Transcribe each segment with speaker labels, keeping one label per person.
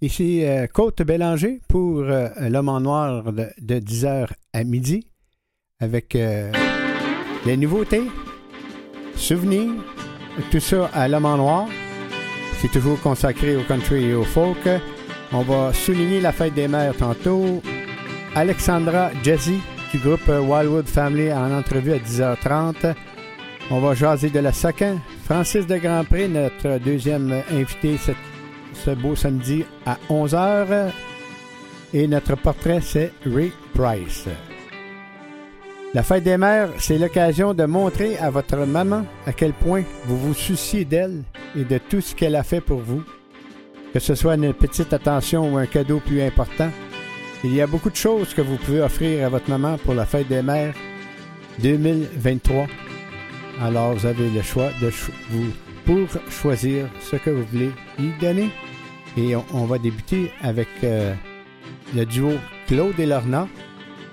Speaker 1: Ici euh, Côte Bélanger pour euh, l'homme en noir de, 10h à midi avec euh, les nouveautés, souvenirs, tout ça à l'homme en noir. C'est toujours consacré au country et au folk. On va souligner la fête des mères tantôt. Alexandra Jazzy du groupe Wildwood Family en entrevue à 10h30. On va jaser de la Sacan. Francis de Grandpré, notre deuxième invité cette ce beau samedi à 11h. Et notre portrait, c'est Ray Price. La fête des mères, c'est l'occasion de montrer à votre maman à quel point vous vous souciez d'elle et de tout ce qu'elle a fait pour vous. Que ce soit une petite attention ou un cadeau plus important, il y a beaucoup de choses que vous pouvez offrir à votre maman pour la fête des mères 2023. Alors vous avez le choix de vous pour choisir ce que vous voulez lui donner. Et on, va débuter avec euh, le duo Claude et Lorna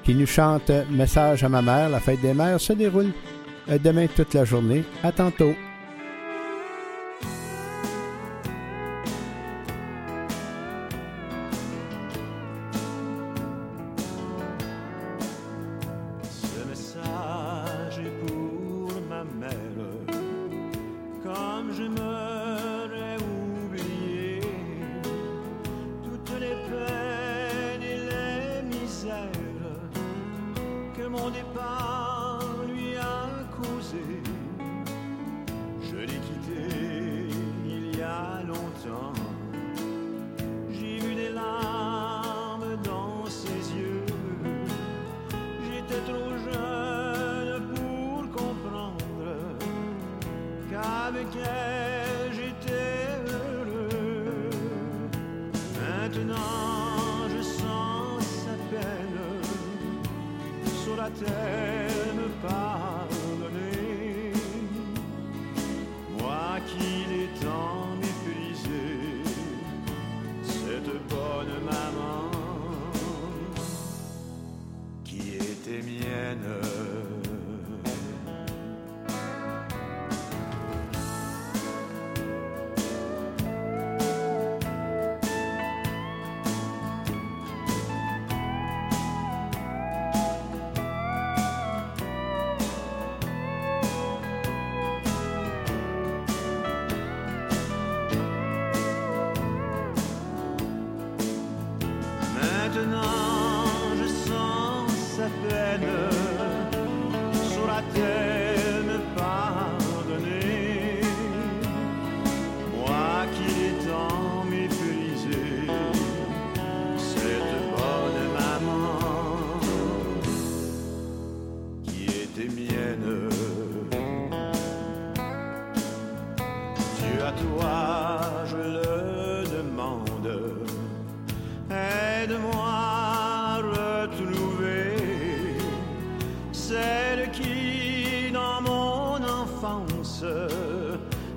Speaker 1: qui nous chante Message à ma mère. La fête des mères se déroule euh, demain toute la journée. À tantôt.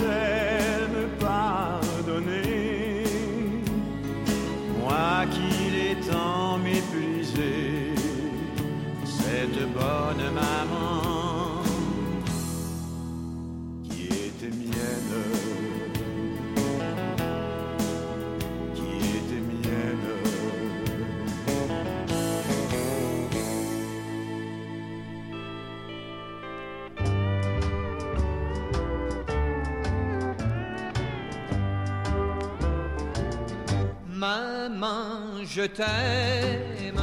Speaker 2: day. T'aime.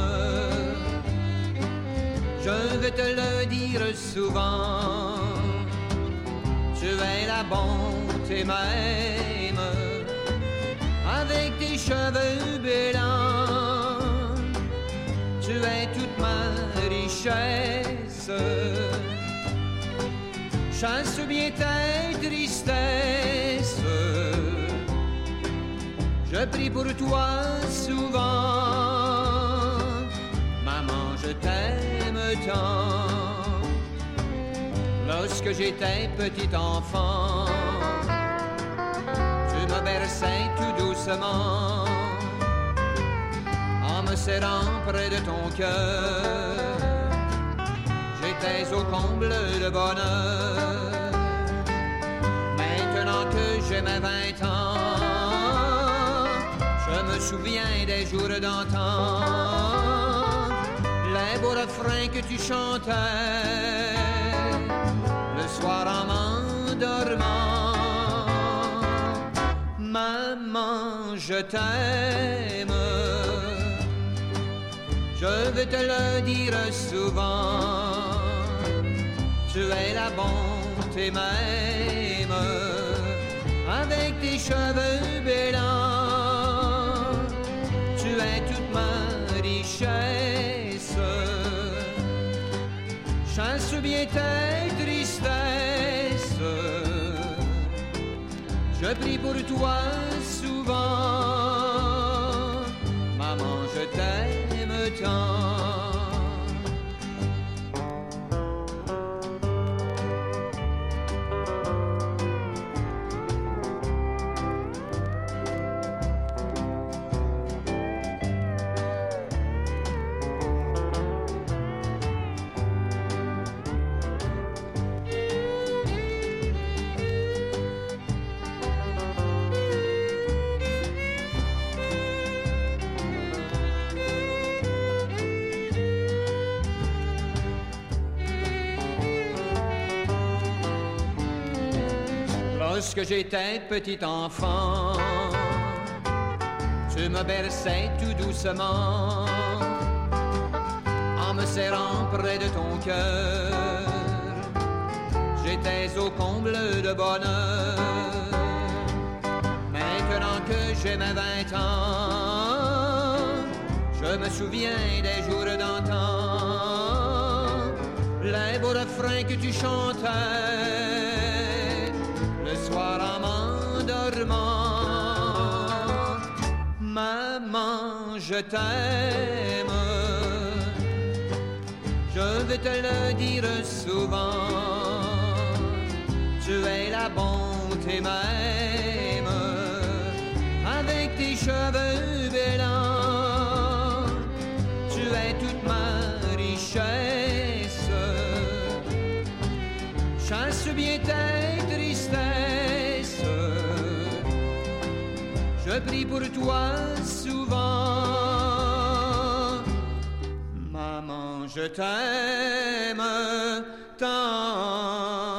Speaker 2: Je vais te le dire souvent. Tu es la bonté même, avec tes cheveux blancs. Tu es toute ma richesse. Chasse bien tes tristesses. Je prie pour toi souvent. Maman, je t'aime tant. Lorsque j'étais petit enfant, tu me berçais tout doucement en me serrant près de ton cœur. J'étais au comble de bonheur. Maintenant que j'ai mes vingt ans, me souviens des jours d'antan, les beaux refrains que tu chantais le soir en m'endormant. Maman, je t'aime. Je veux te le dire souvent. Tu es la bonté même avec tes cheveux blancs. Richesse. Chasse bien tes tristesses. Je prie pour toi souvent. Lorsque j'étais petit enfant, tu me berçais tout doucement en me serrant près de ton cœur. J'étais au comble de bonheur. Maintenant que j'ai mes vingt ans, je me souviens des jours d'antan, les beaux refrains que tu chantais Maman, je t'aime. Je vais te le dire souvent. Tu es la bonté même avec tes cheveux blancs. Tu es toute ma richesse. Chasse bien tes Je prie pour toi souvent. Maman, je t'aime tant.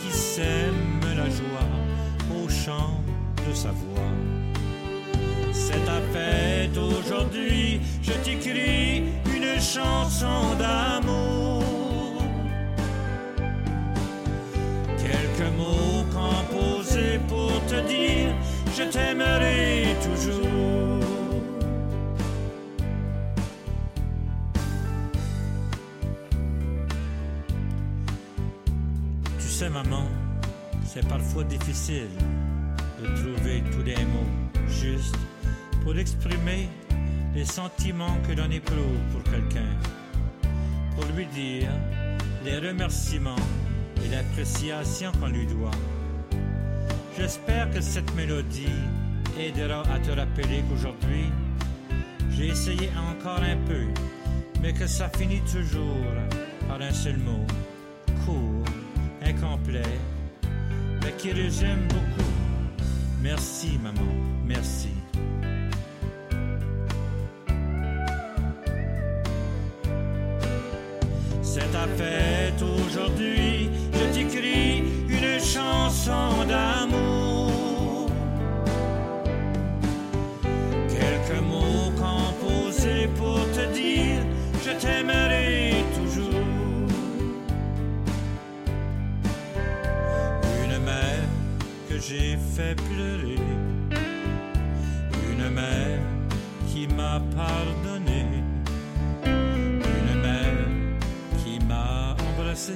Speaker 3: Qui sème la joie au chant de sa voix. C'est ta fête aujourd'hui, je t'écris une chanson d'amour. Quelques mots composés pour te dire je t'aimerai c'est parfois difficile de trouver tous les mots justes pour exprimer les sentiments que l'on éprouve pour quelqu'un, pour lui dire les remerciements et l'appréciation qu'on lui doit. J'espère que cette mélodie aidera à te rappeler qu'aujourd'hui, j'ai essayé encore un peu, mais que ça finit toujours par un seul mot, court, incomplet, mais qui résume beaucoup. Merci maman, merci. C'est ta fête aujourd'hui, je t'écris une chanson d'amour. Fait pleurer, une mère qui m'a pardonné. Une mère qui m'a embrassé,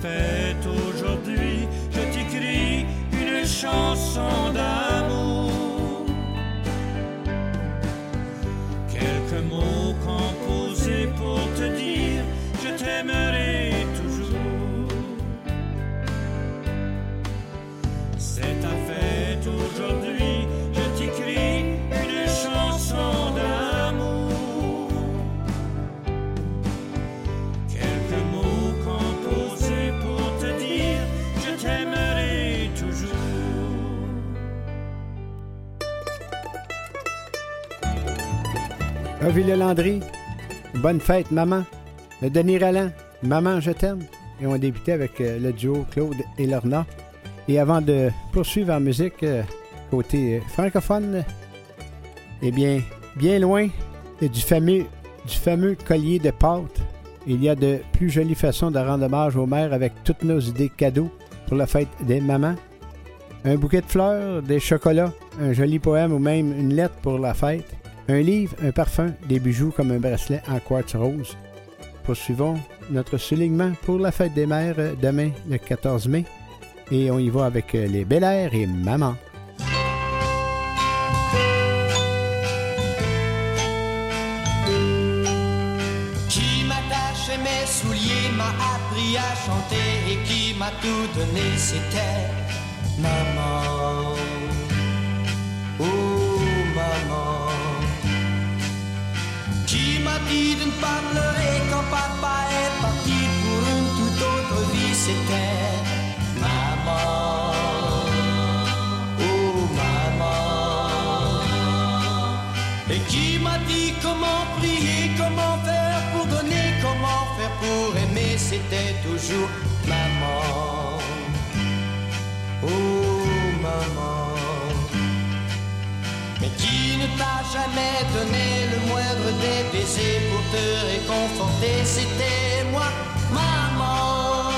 Speaker 3: fête aujourd'hui, je t'écris une chanson
Speaker 4: Ville Landry, bonne fête, maman. Le Denis Ralland, maman, je t'aime. Et on a débuté avec euh, le duo Claude et Lorna. Et avant de poursuivre en musique, euh, côté euh, francophone, eh bien, bien loin du fameux, du fameux collier de pâte, il y a de plus jolies façons de rendre hommage aux mères avec toutes nos idées cadeaux pour la fête des mamans. Un bouquet de fleurs, des chocolats, un joli poème ou même une lettre pour la fête. Un livre, un parfum, des bijoux comme un bracelet en quartz rose. Poursuivons notre soulignement pour la fête des mères euh, demain, le 14 mai. Et on y va avec euh, les Bel Air et Maman.
Speaker 5: Qui m'attachait mes souliers, m'a appris à chanter et qui m'a tout donné, c'était maman. Dit de ne pas pleurer quand papa est parti pour une toute autre vie, c'était maman. Oh maman. Et qui m'a dit comment prier, comment faire pour donner, comment faire pour aimer, c'était toujours maman. Oh maman. Qui ne t'a jamais donné le moindre des baisers pour te réconforter, c'était moi. Maman.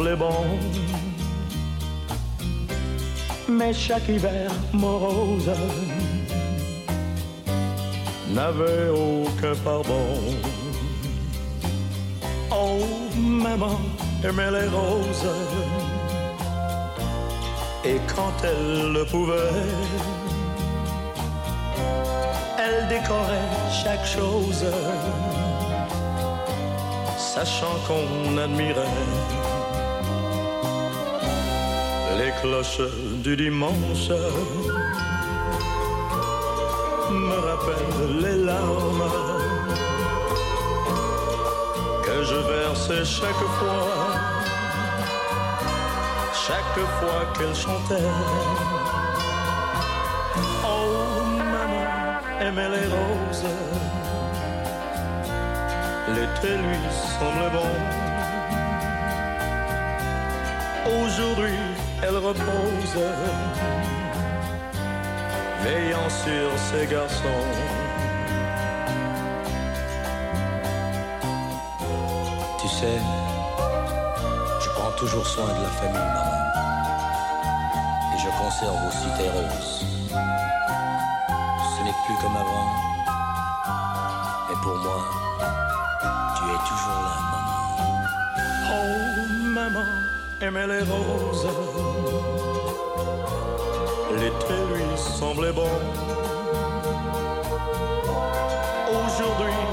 Speaker 6: Semblait bon, mais chaque hiver morose n'avait aucun pardon. Oh, maman aimait les roses, et quand elle le pouvait, elle décorait chaque chose, sachant qu'on admirait les cloches du dimanche me rappellent les larmes que je versais chaque fois, chaque fois qu'elle chantait. Oh maman aimait les roses, l'été lui semblait bon. Aujourd'hui elle repose veillant sur ses garçons.
Speaker 7: Tu sais, je prends toujours soin de la famille, maman. Et je conserve aussi tes roses. Ce n'est plus comme avant. Mais pour moi, tu es toujours là, maman.
Speaker 6: Oh, maman, aimait les roses l'été lui semblait bon. Aujourd'hui,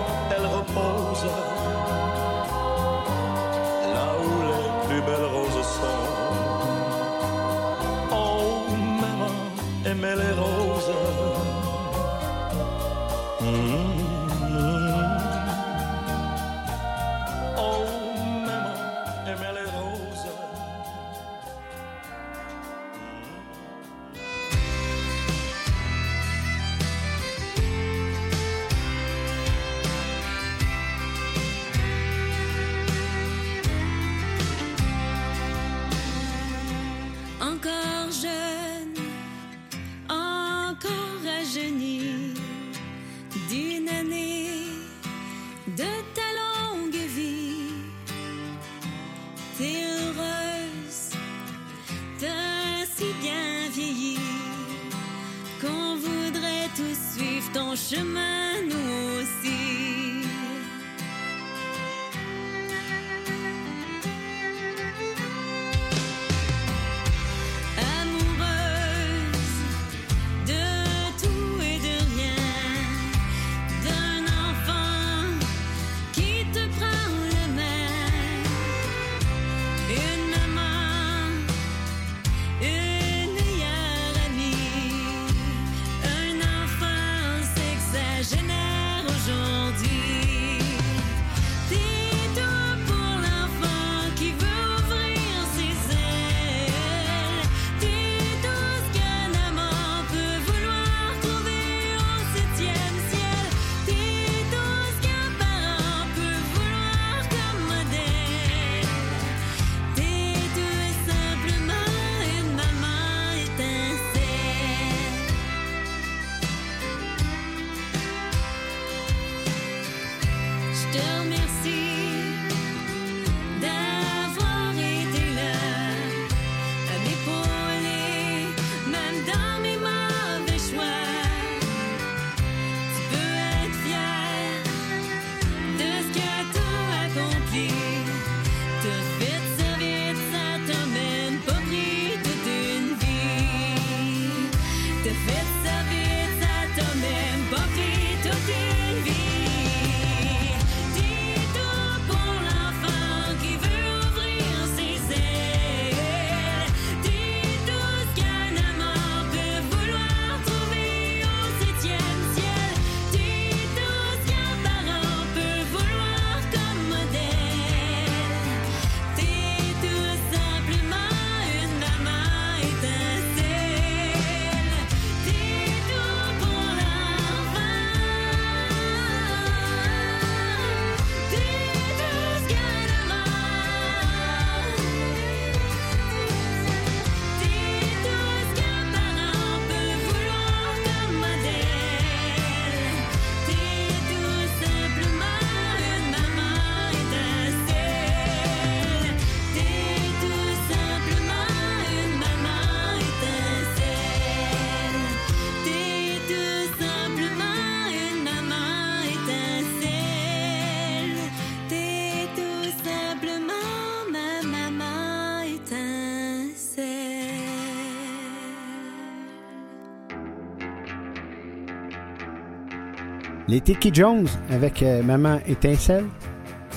Speaker 6: Les
Speaker 4: Tiki Jones avec euh, Maman Étincelle.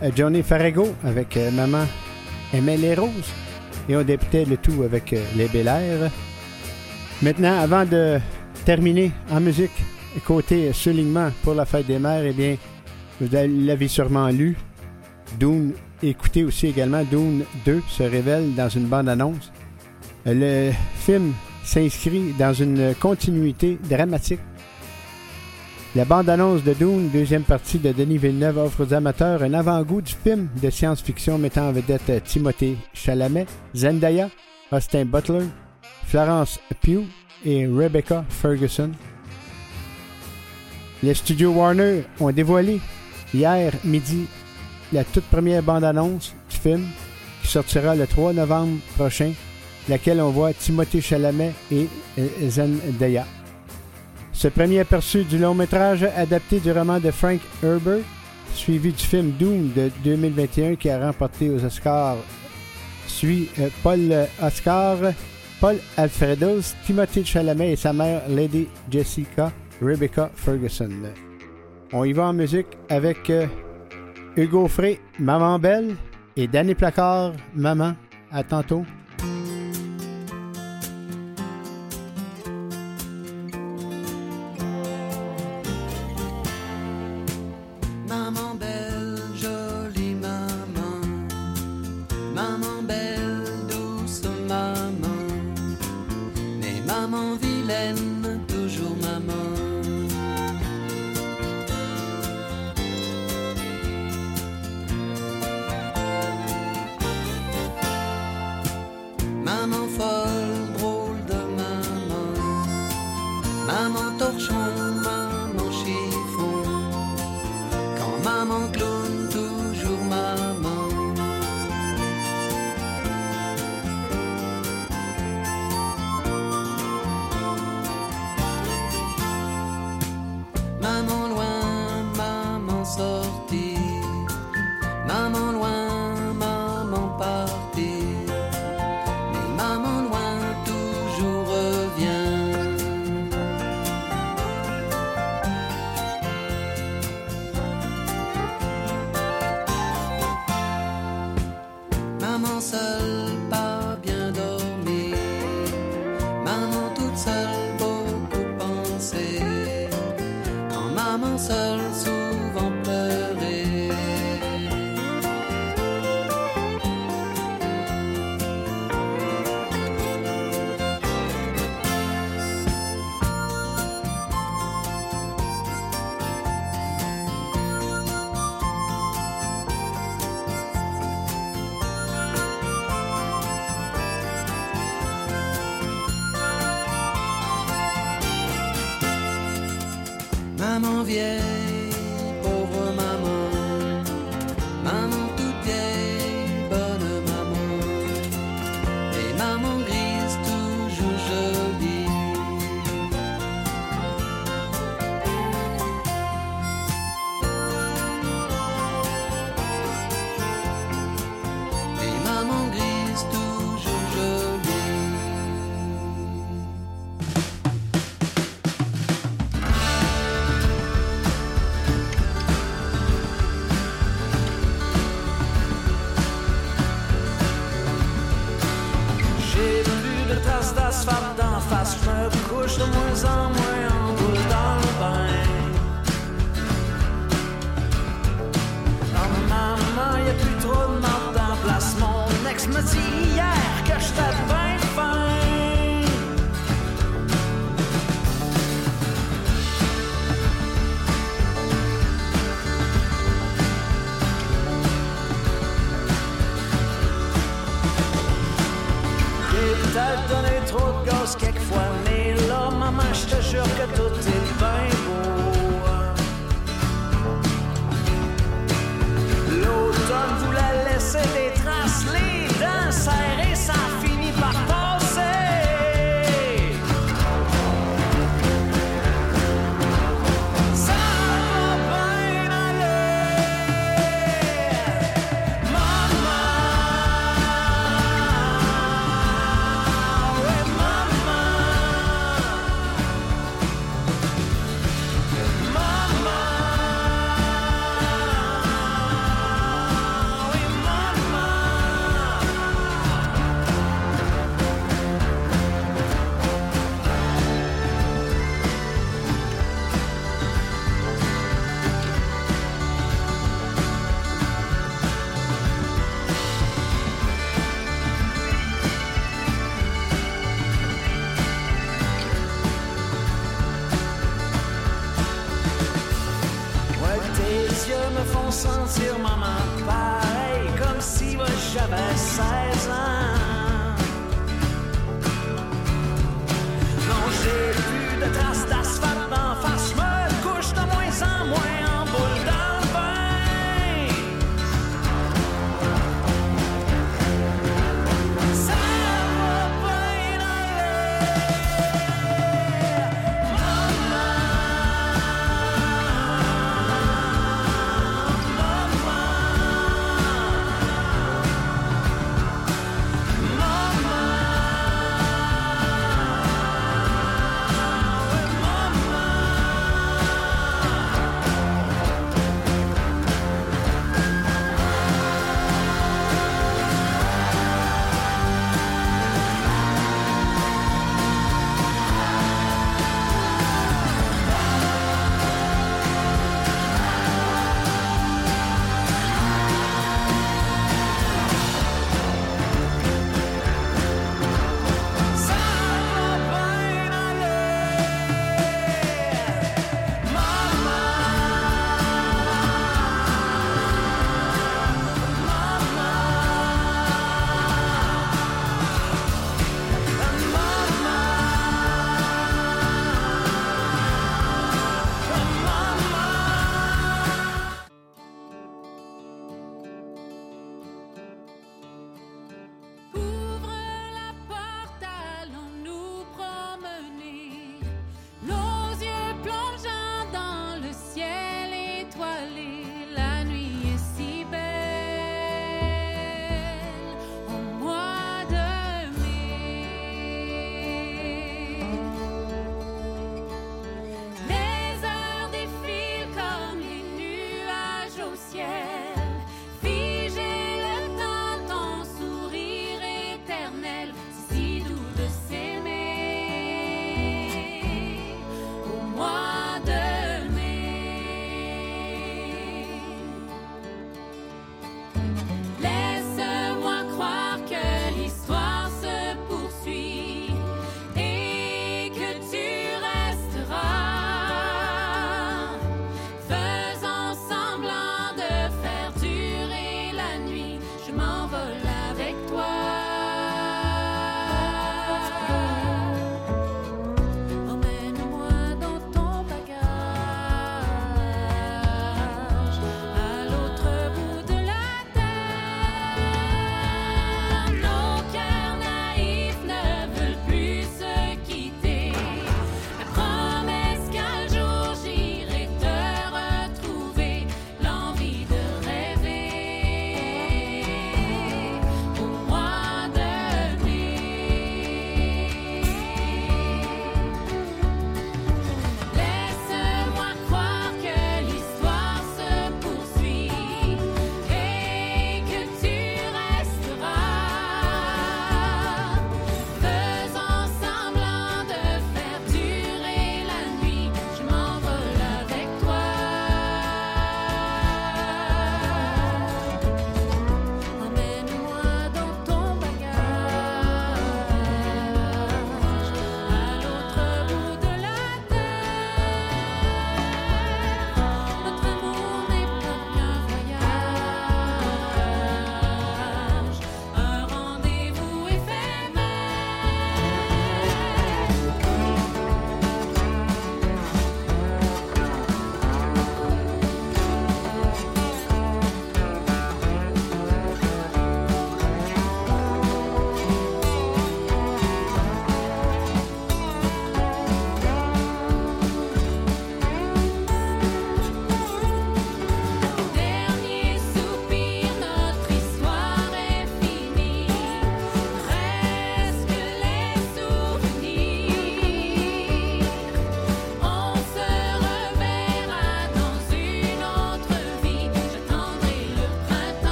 Speaker 4: Euh, Johnny Farago avec euh, Maman Aimait les roses. Et on débutait le tout avec Les Bel Air. Maintenant, avant de terminer en musique, côté soulignement pour la fête des mères, eh bien, vous l'avez sûrement lu. Dune, écoutez aussi également, Dune 2 se révèle dans une bande-annonce. Le film s'inscrit dans une continuité dramatique. La bande-annonce de Dune, deuxième partie de Denis Villeneuve, offre aux amateurs un avant-goût du film de science-fiction mettant en vedette euh, Timothée Chalamet, Zendaya, Austin Butler, Florence Pugh et Rebecca Ferguson. Les studios Warner ont dévoilé hier midi la toute première bande-annonce du film qui sortira le 3 novembre prochain, laquelle on voit Timothée Chalamet et euh, Zendaya. Ce premier aperçu du long métrage adapté du roman de Frank Herbert, suivi du film Doom de 2021 qui a remporté aux Oscars, suit euh, Paul Oscar, Paul Alfredos, Timothée Chalamet et sa mère Lady Jessica Rebecca Ferguson. On y va en musique avec euh, Hugo Frey, Maman Belle et Danny Placard, Maman. À tantôt.
Speaker 1: Dit hier que j'étais bien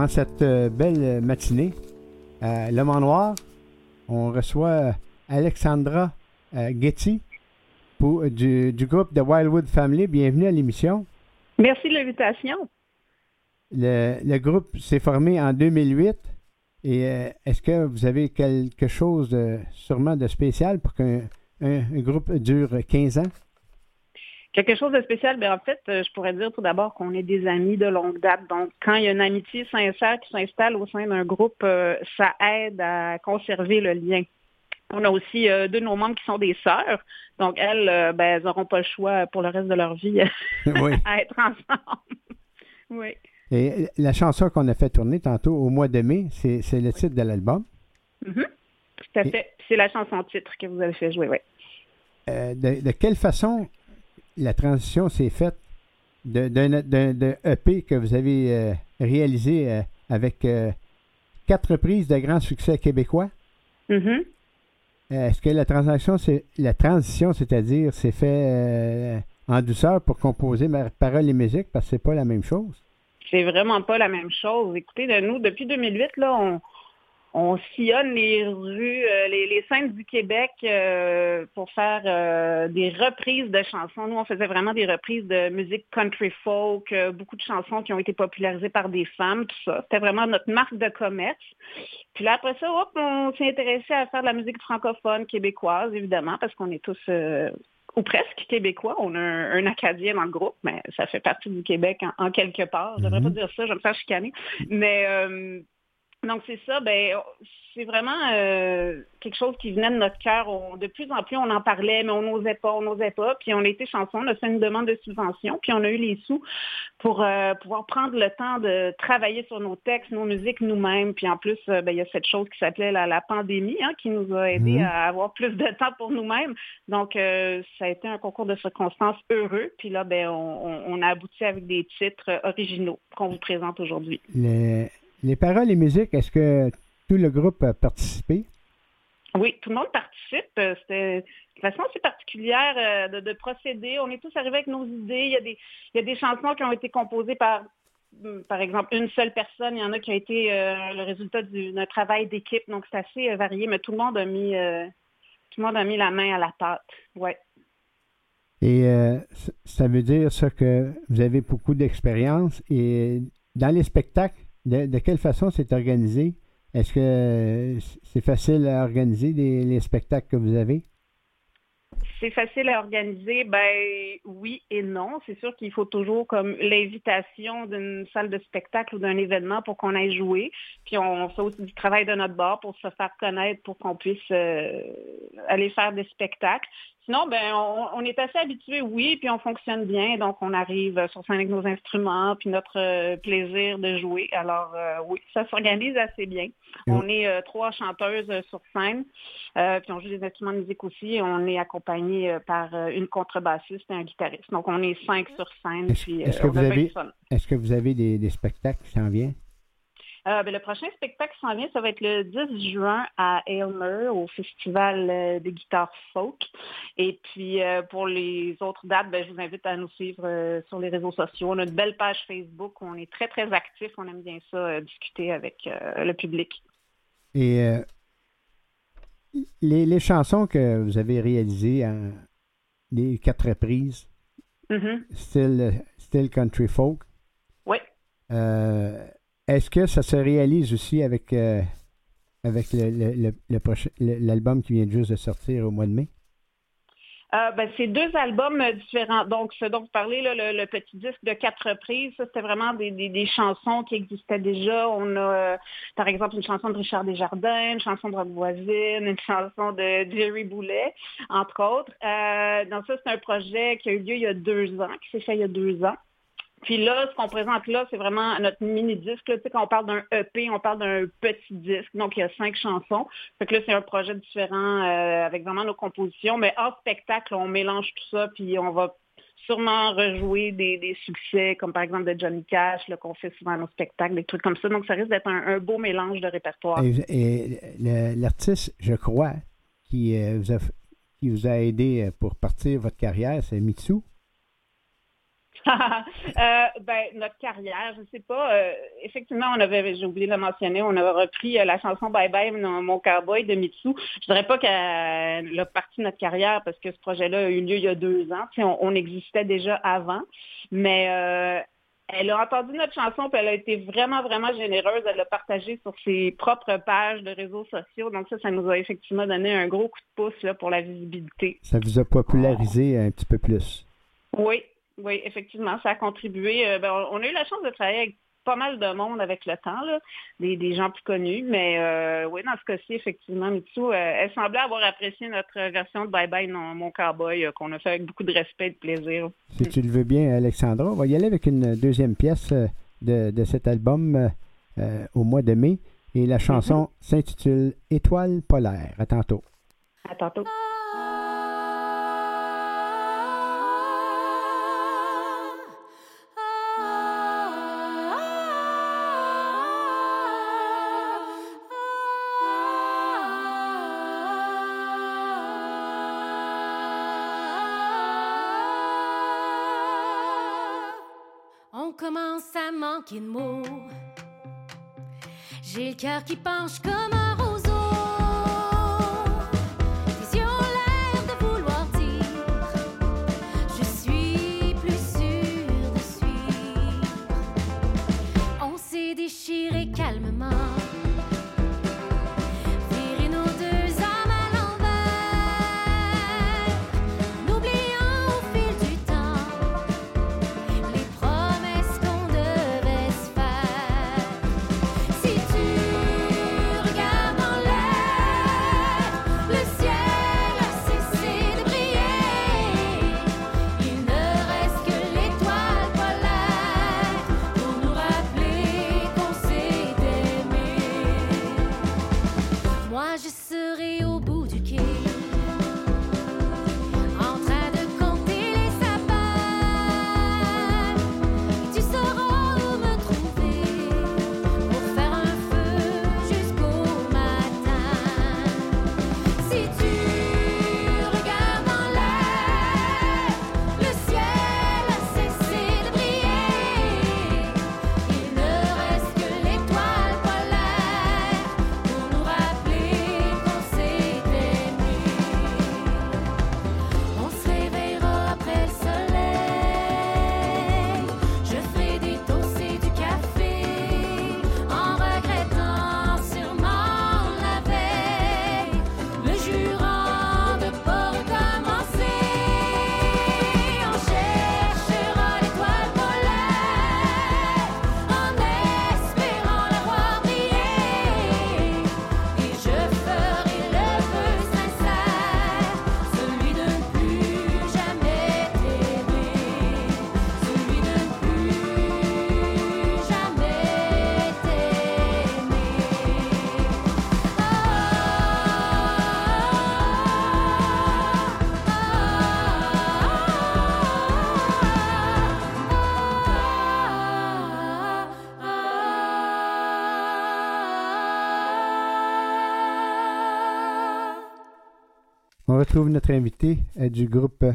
Speaker 1: En
Speaker 4: cette euh, belle matinée, à L'Homme en Noir, on reçoit Alexandra euh, Getty pour, du, du groupe The Wildwood Family. Bienvenue à l'émission.
Speaker 8: Merci de l'invitation.
Speaker 4: Le, le groupe s'est formé en 2008. Et euh, est-ce que vous avez quelque chose de, sûrement de spécial pour qu'un un- un groupe dure 15 ans?
Speaker 8: Quelque chose de spécial, ben en fait, euh, je pourrais dire tout d'abord qu'on est des amis de longue date. Donc, quand il y a une amitié sincère qui s'installe au sein d'un groupe, euh, ça aide à conserver le lien. On a aussi euh, deux de nos membres qui sont des sœurs. Donc, elles, euh, ben, elles n'auront pas le choix pour le reste de leur vie
Speaker 4: oui.
Speaker 8: à être ensemble. oui.
Speaker 4: Et la chanson qu'on a fait tourner tantôt au mois de mai, c'est c'est le titre de l'album.
Speaker 8: Mhm. Tout à
Speaker 4: Et-
Speaker 8: fait. C'est la chanson titre que vous avez fait jouer, oui.
Speaker 4: Euh, de, de quelle façon la transition s'est faite d'un- EP que vous avez euh, réalisé euh, avec euh, quatre reprises de grands succès québécois?
Speaker 8: Mhm.
Speaker 4: Euh, Est-ce que la transaction, c'est la transition, c'est-à-dire, s'est fait euh, en douceur pour composer paroles et musique parce que c'est pas la même chose?
Speaker 8: C'est vraiment pas la même chose. Écoutez, nous, depuis 2008, là, on, on sillonne les rues, euh, les, les scènes du Québec euh, pour faire euh, des reprises de chansons. Nous, on faisait vraiment des reprises de musique country folk, euh, beaucoup de chansons qui ont été popularisées par des femmes, tout ça. C'était vraiment notre marque de commerce. Puis là, après ça, hop, on s'est intéressé à faire de la musique francophone québécoise, évidemment, parce qu'on est tous euh, ou presque québécois. On a un, un Acadien dans le groupe, mais ça fait partie du Québec en, en quelque part. Je devrais
Speaker 4: Mhm.
Speaker 8: pas dire ça, je vais me faire chicaner. Mais euh, donc c'est ça, ben c'est vraiment euh, quelque chose qui venait de notre cœur. De plus en plus, on en parlait, mais on n'osait pas, on n'osait pas. Puis on a été chanceux, on a fait une demande de subvention, puis on a eu les sous pour euh, pouvoir prendre le temps de travailler sur nos textes, nos musiques nous-mêmes. Puis en plus, euh, ben, il y a cette chose qui s'appelait la, la pandémie, hein, qui nous a aidé
Speaker 4: Mhm.
Speaker 8: à avoir plus de temps pour nous-mêmes. Donc, ça a été un concours de circonstances heureux. Puis là, ben, on, a abouti avec des titres originaux qu'on vous présente aujourd'hui.
Speaker 4: Les paroles et musique, est-ce que tout le groupe a participé?
Speaker 8: Oui, tout le monde participe. Euh, C'était une façon assez particulière euh, de, de procéder. On est tous arrivés avec nos idées. Il y a des, il y a des chansons qui ont été composées par, hum, par exemple, une seule personne. Il y en a qui ont été euh, le résultat du- d'un travail d'équipe. Donc, c'est assez varié, mais tout le monde a mis, euh, tout le monde a mis la main à la pâte. Ouais.
Speaker 4: Et euh, ça veut dire ça que vous avez beaucoup d'expérience. Et dans les spectacles, de, quelle façon c'est organisé? Est-ce que euh, c'est facile à organiser les, les spectacles que vous avez?
Speaker 8: C'est facile à organiser, ben oui et non. C'est sûr qu'il faut toujours comme l'invitation d'une salle de spectacle ou d'un événement pour qu'on aille jouer. Puis on fait aussi du travail de notre bord pour se faire connaître, pour qu'on puisse euh, aller faire des spectacles. Sinon, ben on, on est assez habitué, oui, puis on fonctionne bien. Donc on arrive sur scène avec nos instruments, puis notre euh, plaisir de jouer. Alors euh, oui, ça s'organise assez bien. On est euh, trois chanteuses euh, sur scène. Euh, puis on joue des instruments de musique aussi. et On est accompagné euh, par euh, une contrebassiste et un guitariste. Donc on est cinq sur scène.
Speaker 4: Est-ce
Speaker 8: euh,
Speaker 4: que
Speaker 8: on
Speaker 4: vous avez
Speaker 8: du fun.
Speaker 4: est-ce que vous avez des, des spectacles qui s'en viennent?
Speaker 8: Euh, ben, le prochain spectacle qui s'en vient, ça va être le 10 juin à Aylmer, au Festival euh, des guitares folk. Et puis, euh, pour les autres dates, ben, je vous invite à nous suivre euh, sur les réseaux sociaux. On a une belle page Facebook. On est très, très actifs. On aime bien ça, discuter avec le public.
Speaker 4: Et euh, les, les chansons que vous avez réalisées en les quatre reprises,
Speaker 8: Mhm.
Speaker 4: style, style country folk,
Speaker 8: Oui.
Speaker 4: euh, est-ce que ça se réalise aussi avec, euh, avec le- le- l'album qui vient juste de sortir au mois de mai?
Speaker 8: Euh, ben, c'est deux albums euh, différents. Donc, ce dont vous parlez, là, le, petit disque de quatre reprises, ça, c'était vraiment des, des- chansons qui existaient déjà. On a, euh, par exemple, une chanson de Richard Desjardins, une chanson de Rock Voisine, une chanson de Jerry Boulet, entre autres. Donc, ça, c'est un projet qui a eu lieu il y a deux ans, qui s'est fait il y a deux ans. Puis là, ce qu'on présente là, c'est vraiment notre mini-disque. Tu sais, quand on parle d'un EP, on parle d'un petit disque. Donc, il y a cinq chansons. Fait que là, c'est un projet différent euh, avec vraiment nos compositions. Mais en spectacle, on mélange tout ça, puis on va sûrement rejouer des, succès, comme par exemple de Johnny Cash, qu'on fait souvent à nos spectacles, des trucs comme ça. Donc, ça risque d'être un, beau mélange de répertoire.
Speaker 4: Et, l'artiste, je crois, qui, euh, vous a, qui vous a aidé euh, pour partir votre carrière, c'est Mitsu.
Speaker 8: Euh, ben, notre carrière, je sais pas. euh, effectivement, on avait, j'ai oublié de le mentionner, on avait repris euh, la chanson Bye Bye, mon, mon cowboy de Mitsu. Je dirais pas qu'elle a parti notre carrière parce que ce projet-là a eu lieu il y a deux ans. On, on existait déjà avant, mais euh, elle a entendu notre chanson, puis elle a été vraiment, vraiment généreuse. Elle l'a partagée sur ses propres pages de réseaux sociaux. Donc ça, ça nous a effectivement donné un gros coup de pouce là, pour la visibilité.
Speaker 4: Ça vous a popularisé un petit peu plus.
Speaker 8: Oui, oui, effectivement, ça a contribué. Euh, ben, on a eu la chance de travailler avec pas mal de monde avec le temps, là, des, des gens plus connus, mais euh, oui, dans ce cas-ci, effectivement, Mitsu, euh, elle semblait avoir apprécié notre version de Bye Bye, non, mon cowboy, euh, qu'on a fait avec beaucoup de respect et de plaisir.
Speaker 4: Si tu le veux bien, Alexandra, on va y aller avec une deuxième pièce de, de cet album au mois de mai. Et la chanson s'intitule Étoile polaire. À tantôt.
Speaker 8: À tantôt.
Speaker 6: Penche
Speaker 4: retrouve notre invité euh, du groupe euh,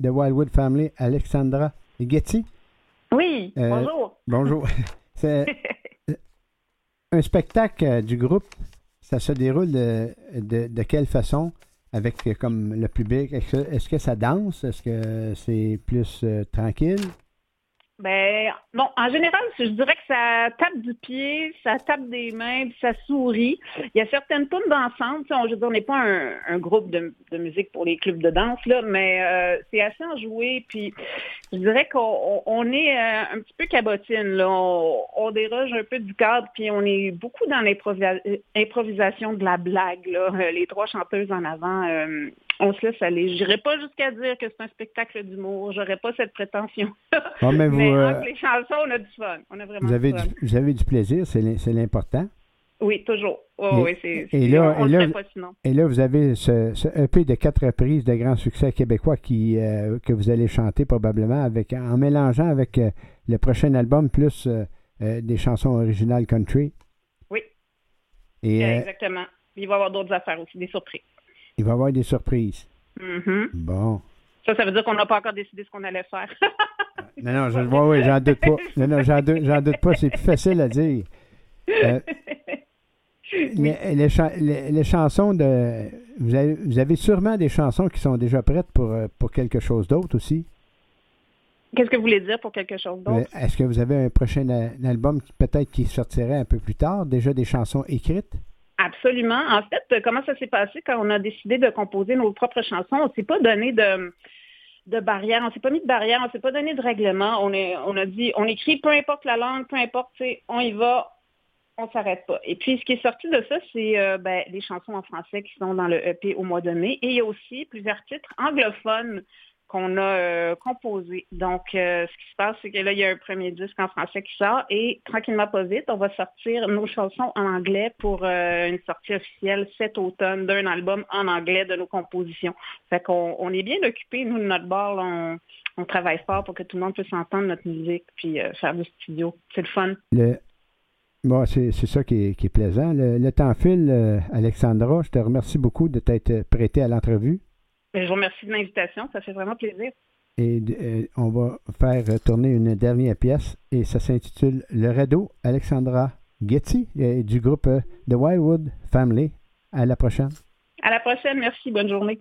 Speaker 4: de Wildwood Family, Alexandra Getty.
Speaker 8: Oui,
Speaker 4: Euh,
Speaker 8: bonjour.
Speaker 4: Bonjour. C'est un spectacle du groupe. Ça se déroule de, de- de quelle façon? Avec comme le public? Est-ce que, est-ce que ça danse? Est-ce que c'est plus euh, tranquille?
Speaker 8: Ben, bon, en général, je dirais que ça tape du pied, ça tape des mains, puis ça sourit. Il y a certaines tunes d'ensemble. on- Je veux dire, on n'est pas un, groupe de, musique pour les clubs de danse, là, mais euh, c'est assez enjoué. Puis, je dirais qu'on on- on est euh, un petit peu cabotine. Là. On, déroge un peu du cadre, puis on est beaucoup dans l'improvisation de la blague. Là. Euh, Les trois chanteuses en avant, on se laisse aller. Je n'irai pas jusqu'à dire que c'est un spectacle d'humour. J'aurais pas cette prétention.
Speaker 4: Ah, mais vous,
Speaker 8: Mais
Speaker 4: euh,
Speaker 8: entre les chansons, on a du fun. On a vraiment
Speaker 4: vous, avez
Speaker 8: du
Speaker 4: du,
Speaker 8: fun.
Speaker 4: vous avez du plaisir, c'est l'im- c'est l'important.
Speaker 8: Oui, toujours. Oh,
Speaker 4: Et-
Speaker 8: oui, c'est,
Speaker 4: et
Speaker 8: c'est-
Speaker 4: là-
Speaker 8: on
Speaker 4: et
Speaker 8: ne
Speaker 4: là-
Speaker 8: le ferait pas sinon.
Speaker 4: Et là, vous avez ce, ce EP de quatre reprises de grands succès québécois qui, euh, que vous allez chanter probablement avec, en mélangeant avec euh, le prochain album plus euh, des chansons originales country.
Speaker 8: Oui.
Speaker 4: Et
Speaker 8: Exactement. Il va y avoir d'autres affaires aussi, des surprises.
Speaker 4: Il va y avoir des surprises.
Speaker 8: Mhm.
Speaker 4: Bon.
Speaker 8: Ça, ça veut dire qu'on n'a pas encore décidé ce qu'on allait faire.
Speaker 4: Non, non, je, ouais, ouais, j'en doute pas. Non, non, j'en doute, j'en doute pas. C'est plus facile à dire. Euh, les, les cha- les- les chansons de. Vous avez, vous avez sûrement des chansons qui sont déjà prêtes pour, euh, pour quelque chose d'autre aussi.
Speaker 6: Qu'est-ce que vous voulez dire pour quelque chose
Speaker 4: Euh,
Speaker 6: d'autre?
Speaker 4: Est-ce que vous avez un prochain album qui peut-être qui sortirait un peu plus tard? Déjà des chansons écrites?
Speaker 6: Absolument. En fait, euh, comment ça s'est passé quand on a décidé de composer nos propres chansons? On s'est pas donné de, barrière, on s'est pas mis de barrière, on s'est pas donné de règlement. On, a dit, on écrit peu importe la langue, peu importe, on y va, on s'arrête pas. Et puis, ce qui est sorti de ça, c'est euh, ben, des chansons en français qui sont dans le EP au mois de mai. Et il y a aussi plusieurs titres anglophones qu'on a euh, composés. Donc, euh, ce qui se passe, c'est que là, il y a un premier disque en français qui sort et tranquillement pas vite, on va sortir nos chansons en anglais pour euh, une sortie officielle cet automne d'un album en anglais de nos compositions. Fait qu'on on est bien occupés, nous, de notre bord, on, on travaille fort pour que tout le monde puisse entendre notre musique puis faire du studio. C'est le fun.
Speaker 4: Le... Bon, c'est ça qui est, qui est plaisant. Le, le temps file, Alexandra. Je te remercie beaucoup de t'être prêtée à l'entrevue.
Speaker 6: Mais je vous remercie de l'invitation, ça fait vraiment plaisir.
Speaker 4: Et euh, on va faire tourner une dernière pièce et ça s'intitule Le Radeau. Alexandra Getty du groupe euh, The Wildwood Family. À la prochaine.
Speaker 6: À la prochaine, merci, bonne journée.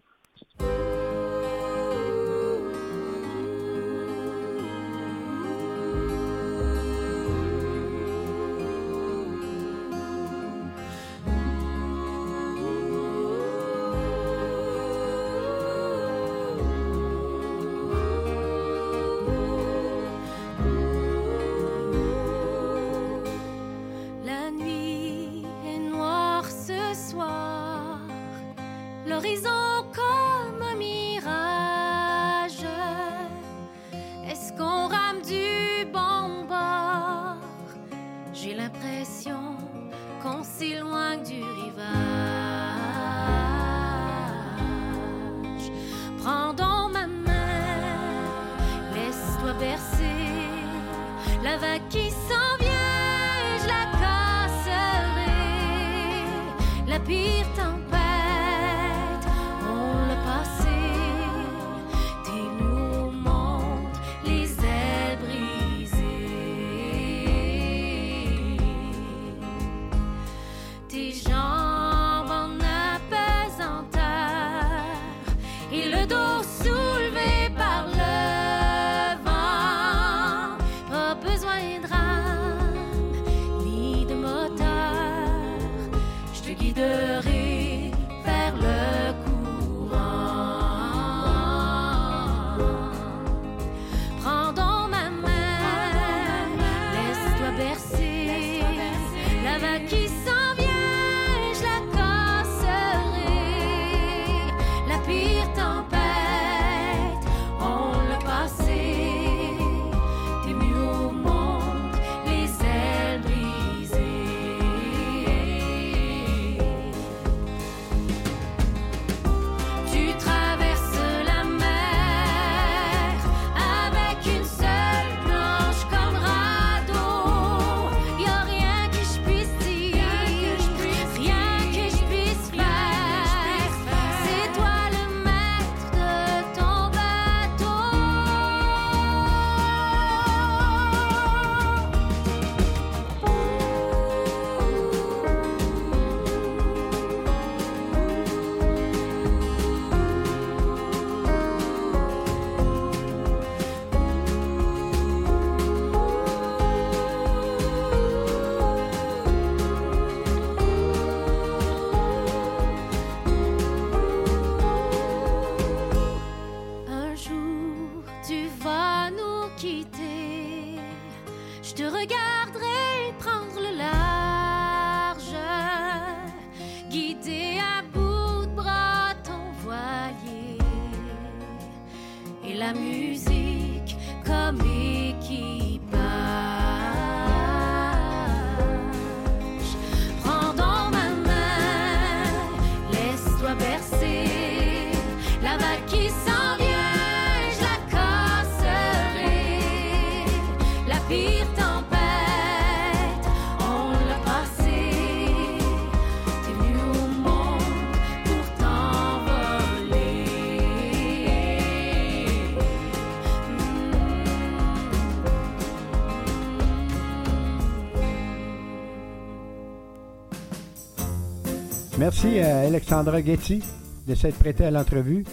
Speaker 4: Merci à Alexandra Getty de s'être prêtée à l'entrevue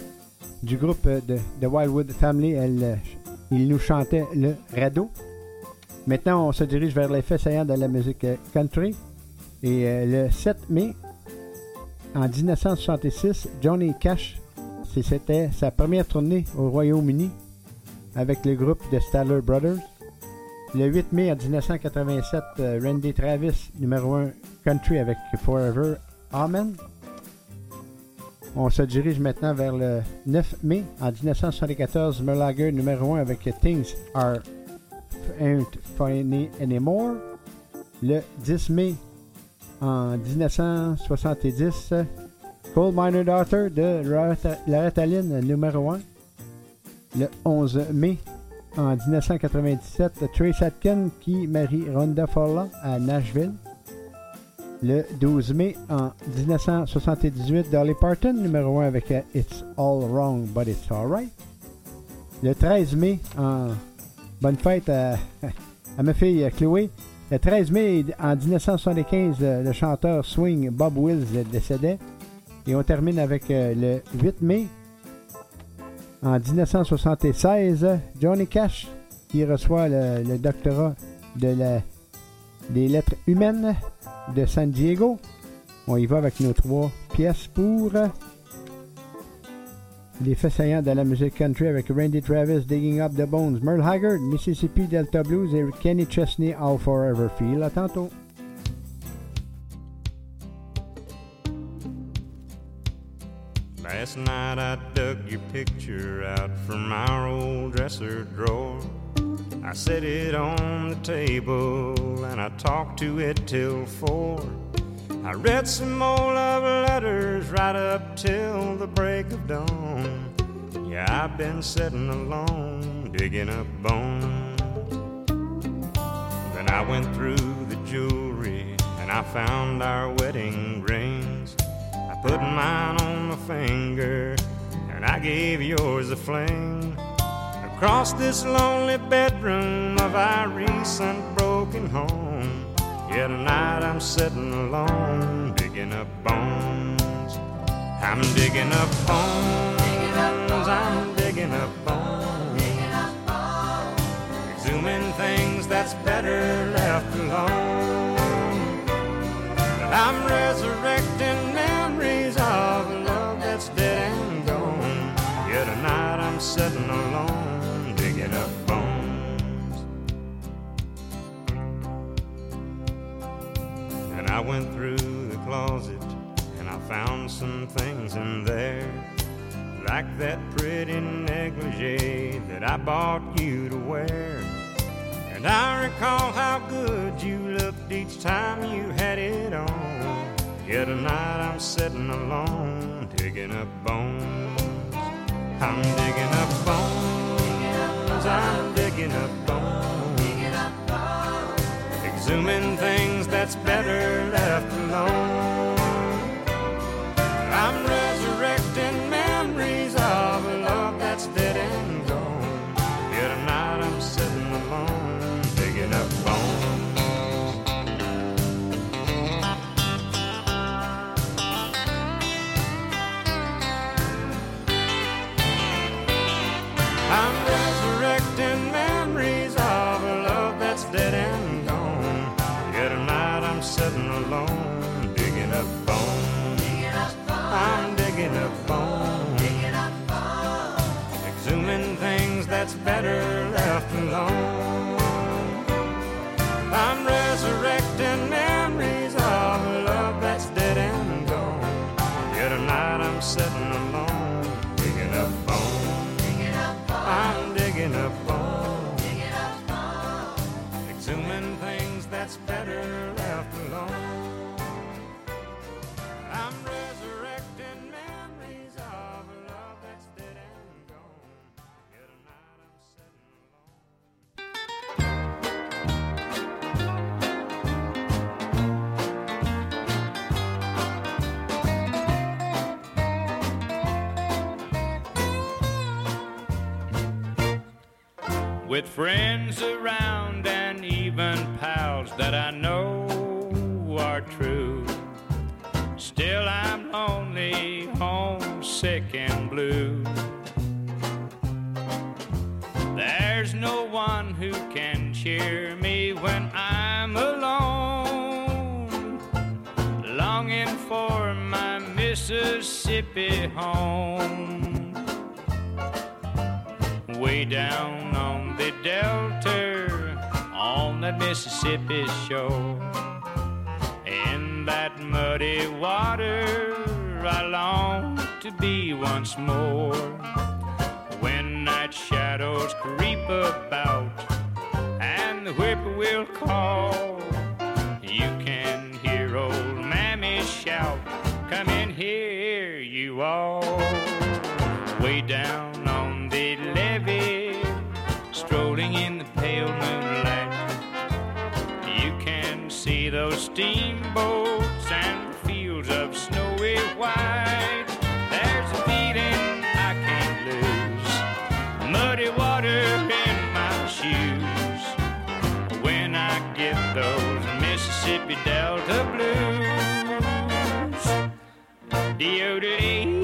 Speaker 4: du groupe de, de Wildwood Family. Euh, il nous chantait le radeau. Maintenant, on se dirige vers l'effet saillant de la musique euh, country. Et euh, le 7 mai, en 1966, Johnny Cash, c'était sa première tournée au Royaume-Uni avec le groupe de Statler Brothers. Le 8 mai en 1987, euh, Randy Travis, numéro 1 country avec Forever Amen. On se dirige maintenant vers le 9 mai en 1974, Merle Haggard, numéro 1 avec Things Are Ain't Funny Anymore. Le 10 mai en 1970, Coal Miner Daughter de Loretta Lynn, numéro 1. Le 11 mai en 1997, Trace Atkin qui marie Rhonda Furlan à Nashville. Le 12 mai en 1978, Dolly Parton, numéro 1 avec euh, It's All Wrong But It's Alright. Le 13 mai, en bonne fête à, à ma fille euh, Chloé. Le 13 mai en 1975, euh, le chanteur swing Bob Wills décédait. Et on termine avec euh, le 8 mai en 1976, Johnny Cash qui reçoit le doctorat de la, des lettres humaines de San Diego. On y va avec nos trois pièces pour les faits saillants de la musique country avec Randy Travis, Digging Up the Bones, Merle Haggard, Mississippi Delta Blues et Kenny Chesney, All Forever Feel. À tantôt.
Speaker 9: Last night I dug your picture out from our old dresser drawer. I set it on the table and I talked to it till four. I read some more love letters right up till the break of dawn. Yeah, I've been sitting alone, digging up bones. Then I went through the jewelry and I found our wedding rings. I put mine on my finger and I gave yours a fling. Across this lonely bedroom of our recent broken home. Yeah, tonight I'm sitting alone, digging up bones. I'm digging up bones. Some in there. Like that pretty negligee that I bought you to wear. And I recall how good you looked each time you had it on. Yet tonight I'm sitting alone, digging up bones. I'm digging up bones. I'm digging up bones. Exhuming things that's better left alone.
Speaker 10: With friends around and even pals that I know are true. Still
Speaker 3: I'm lonely, homesick, and blue. There's no one who can cheer me when I'm alone, longing for my Mississippi home. Way down on the Delta, on the Mississippi shore. In that muddy water, I long to be once more. When night shadows creep about and the whippoorwill call, you can hear old Mammy shout, Come in here, you all. Way down steamboats and fields of snowy white. There's a feeling I can't lose. Muddy water in my shoes. When I get those Mississippi Delta blues. Deodoree,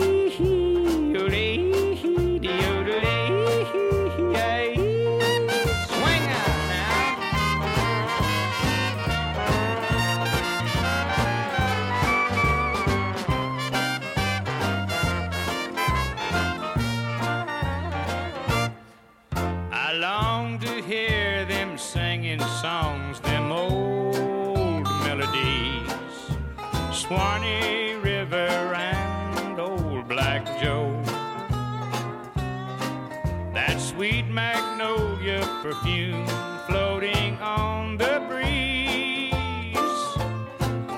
Speaker 3: perfume floating on the breeze.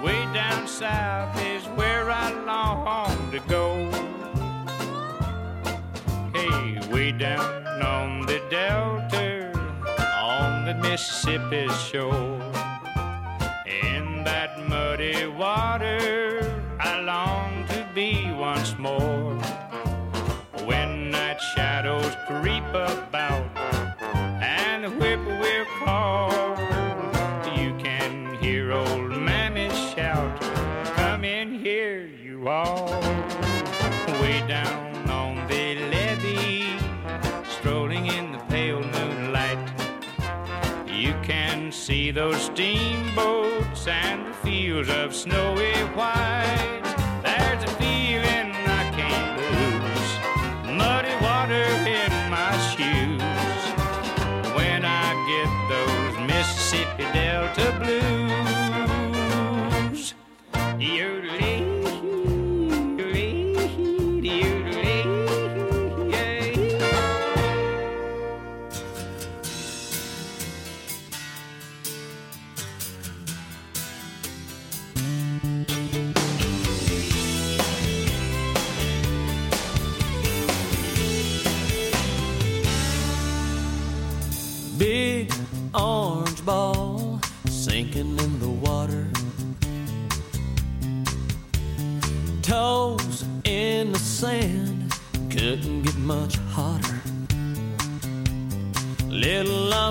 Speaker 3: Way down south is where I long to go. Hey, way down on the Delta, on the Mississippi shore. In that muddy water, I long to be once more. When night shadows creep about those steamboats and the fields of snowy white.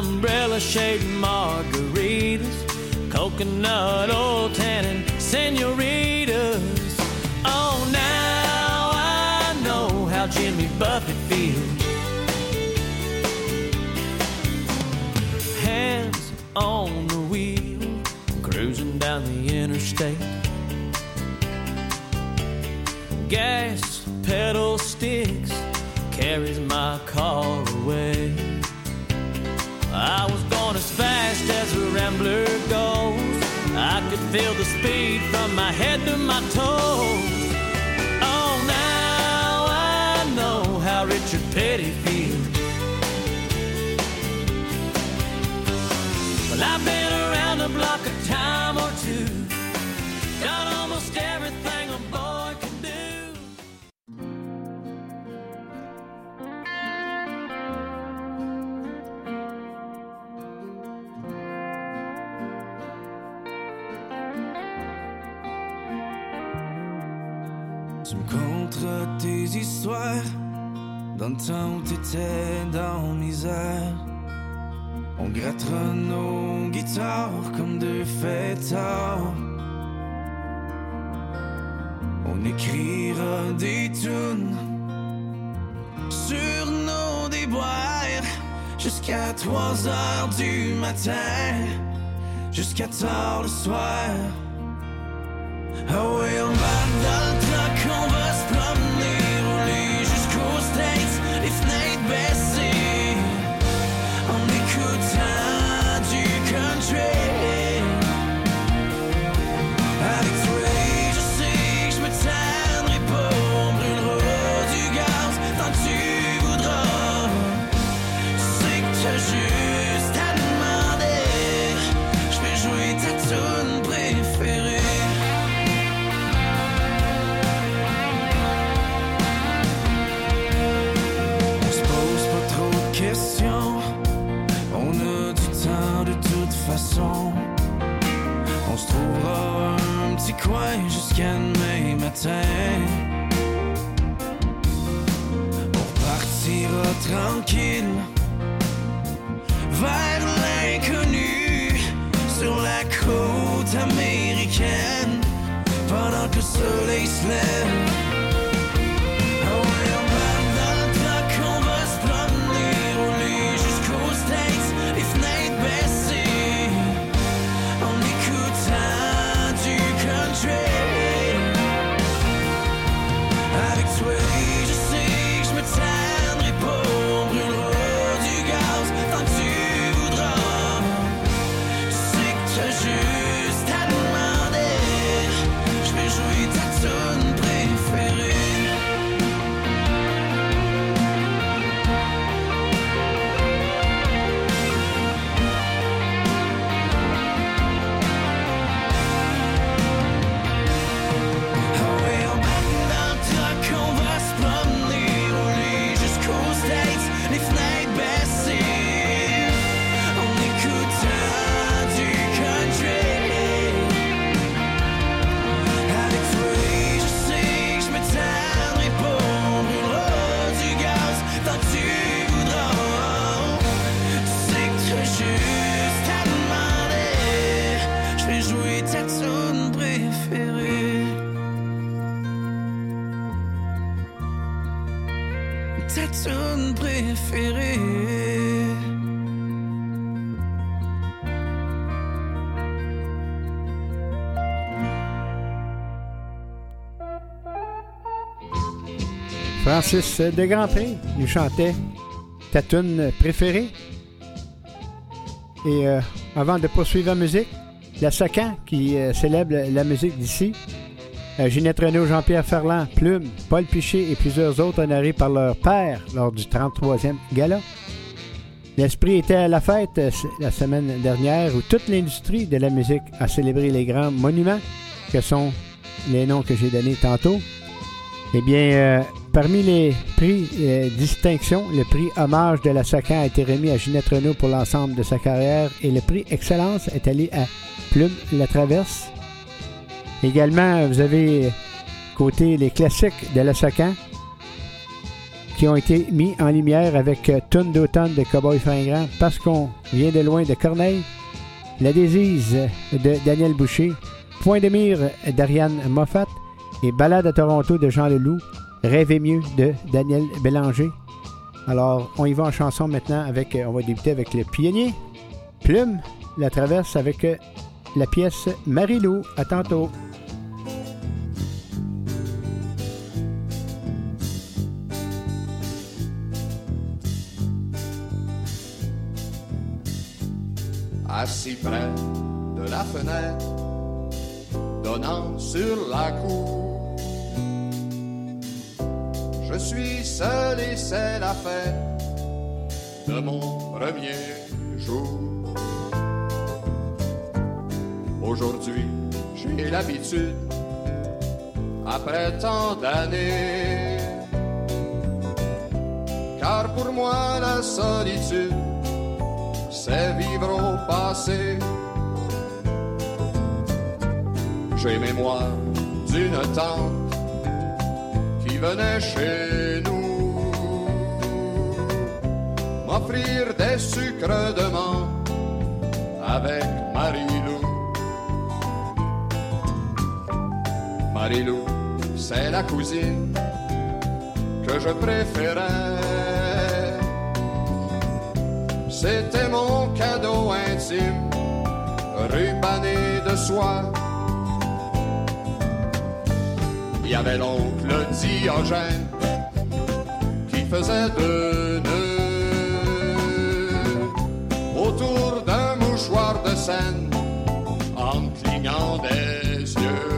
Speaker 11: Umbrella shaped margaritas, coconut oil tannin senoritas. Oh, now I know how Jimmy Buffett feels. hands on the wheel, cruising down the interstate. Gas pedal sticks carries my car fast as a rambler goes. I could feel the speed from my head to my toes. Oh, now I know how Richard Petty feels. Well, I've been around the block
Speaker 12: Conteras tes histoires dans le temps où t'étais dans misère. On grattera nos guitares comme deux fêtards. On écrira des tunes sur nos déboires jusqu'à 3 heures du matin, jusqu'à tard le soir. Matin. On repartira tranquille vers l'inconnu sur la côte américaine pendant que le soleil se lève.
Speaker 4: Francis de Grandpré nous chantait ta tune préférée. Et euh, avant de poursuivre la musique, la Sacan qui euh, célèbre la musique d'ici. Euh, Ginette Renault, Jean-Pierre Ferland, Plume, Paul Piché et plusieurs autres honorés par leur père lors du 33e gala. L'esprit était à la fête euh, la semaine dernière où toute l'industrie de la musique a célébré les grands monuments que sont les noms que j'ai donnés tantôt. Eh bien, euh, parmi les prix euh, distinction, le prix hommage de la Sacan a été remis à Ginette Renault pour l'ensemble de sa carrière et le prix excellence est allé à Plume La Traverse. Également, vous avez côté les classiques de la Sacan qui ont été mis en lumière avec euh, Tune d'automne de Cowboy Fringant parce qu'on vient de loin de Corneille, La Désise de Daniel Boucher, Point de mire d'Ariane Moffat et Balade à Toronto de Jean Leloup, Rêver mieux de Daniel Bélanger. Alors, on y va en chanson maintenant avec, euh, on va débuter avec le pionnier, Plume, la traverse avec euh, la pièce Marie-Lou. À tantôt.
Speaker 13: assis près de la fenêtre donnant sur la cour. Je suis seul et c'est la fête de mon premier jour. Aujourd'hui, j'ai l'habitude, après tant d'années, car pour moi la solitude c'est vivre au passé. J'ai mémoire d'une tante qui venait chez nous m'offrir des sucres de menthe avec Marie-Lou. Marie-Lou, c'est la cousine que je préférais. C'était mon cadeau intime, rubané de soie. Il y avait l'oncle Diogène qui faisait deux nœuds autour d'un mouchoir de scène en clignant des yeux.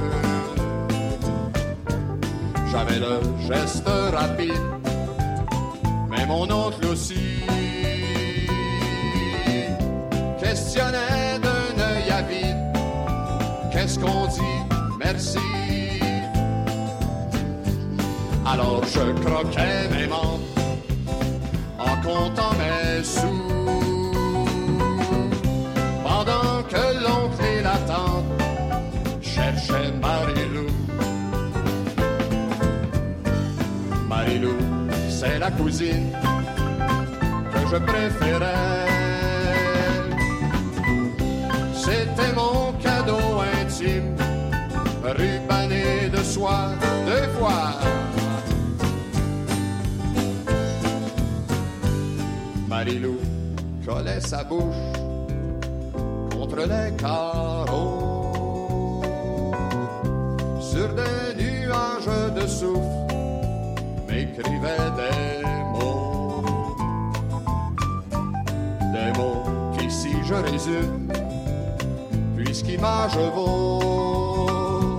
Speaker 13: J'avais le geste rapide, mais mon oncle aussi questionnait d'un œil avide. Qu'est-ce qu'on dit? Merci. Alors je croquais mes membres en comptant mes sous. Pendant que l'oncle et la tante cherchaient Marilou. Marilou, c'est la cousine que je préférais. C'était mon cadeau intime, rubané de soie deux fois. Marilou collait sa bouche contre les carreaux. Sur des nuages de souffle, m'écrivait des mots. Des mots qui, si je résume, puisqu'image vaut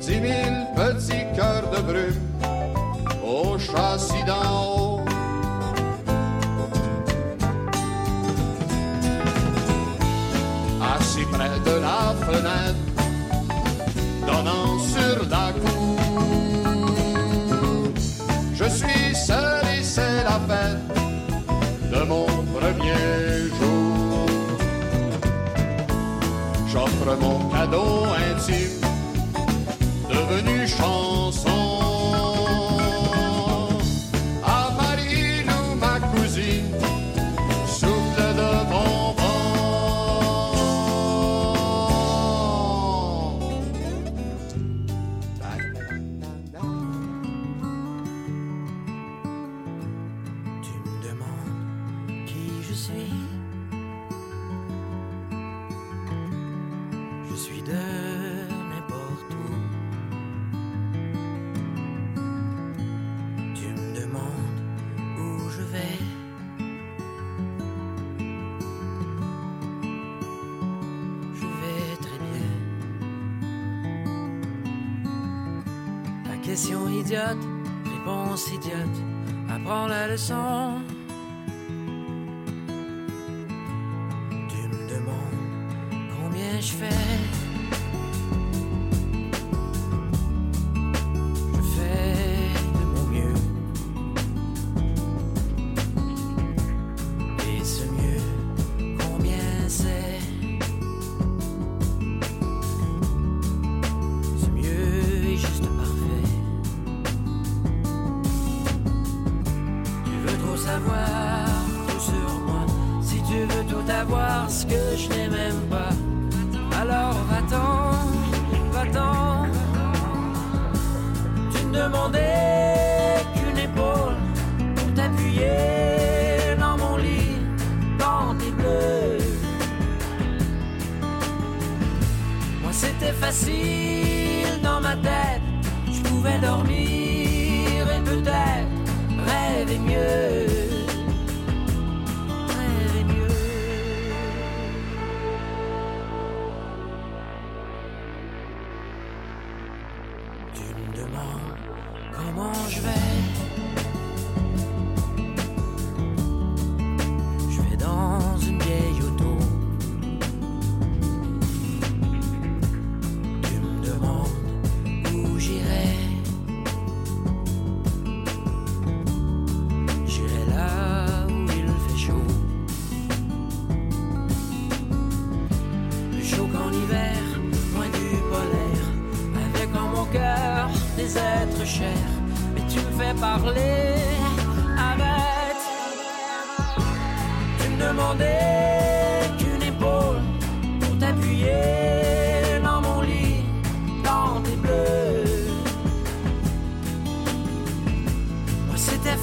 Speaker 13: dix mille petits cœurs de brume au châssis d'en près de la fenêtre, donnant sur la cour. Je suis seul et c'est la fête de mon premier jour. J'offre mon cadeau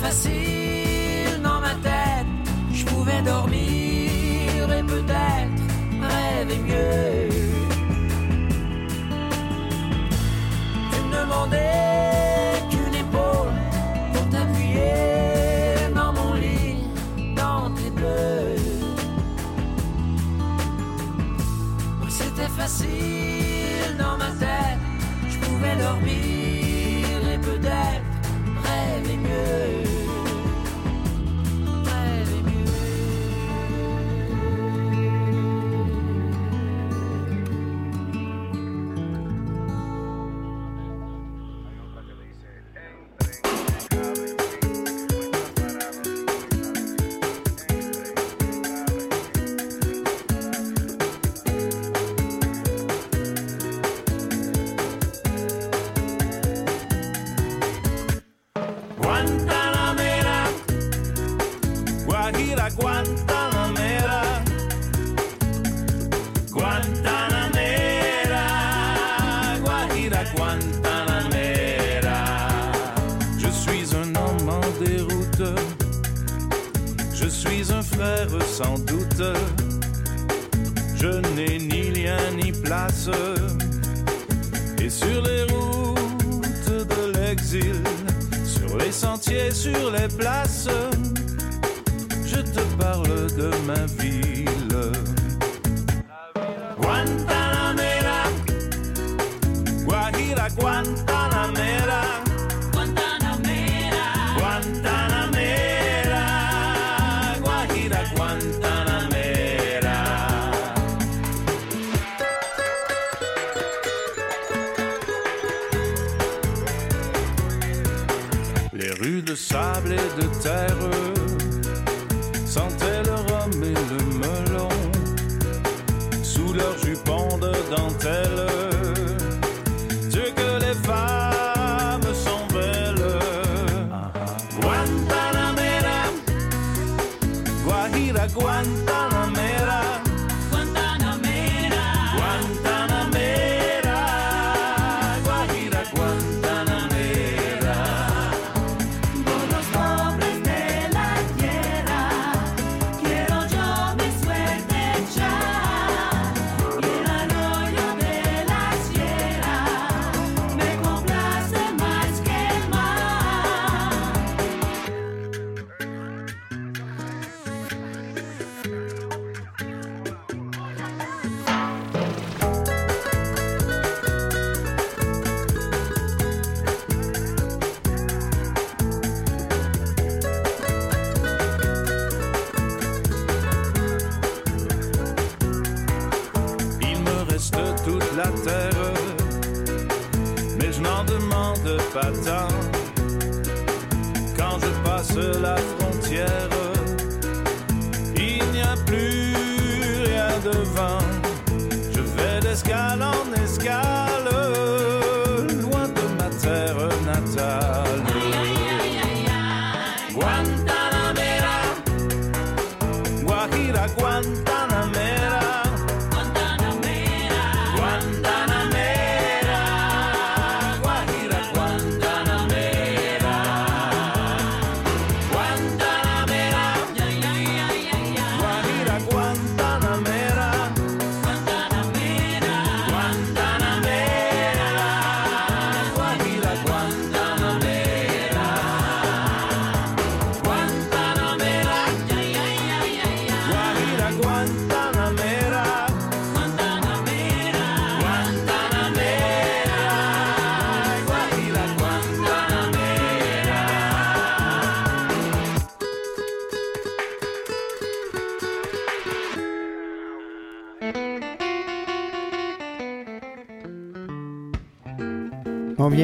Speaker 14: facile dans ma tête. Je pouvais dormir et peut-être rêver mieux. Tu me demandais qu'une épaule pour t'appuyer dans mon lit, dans tes bleus.
Speaker 1: C'était facile dans ma tête, je pouvais dormir rêver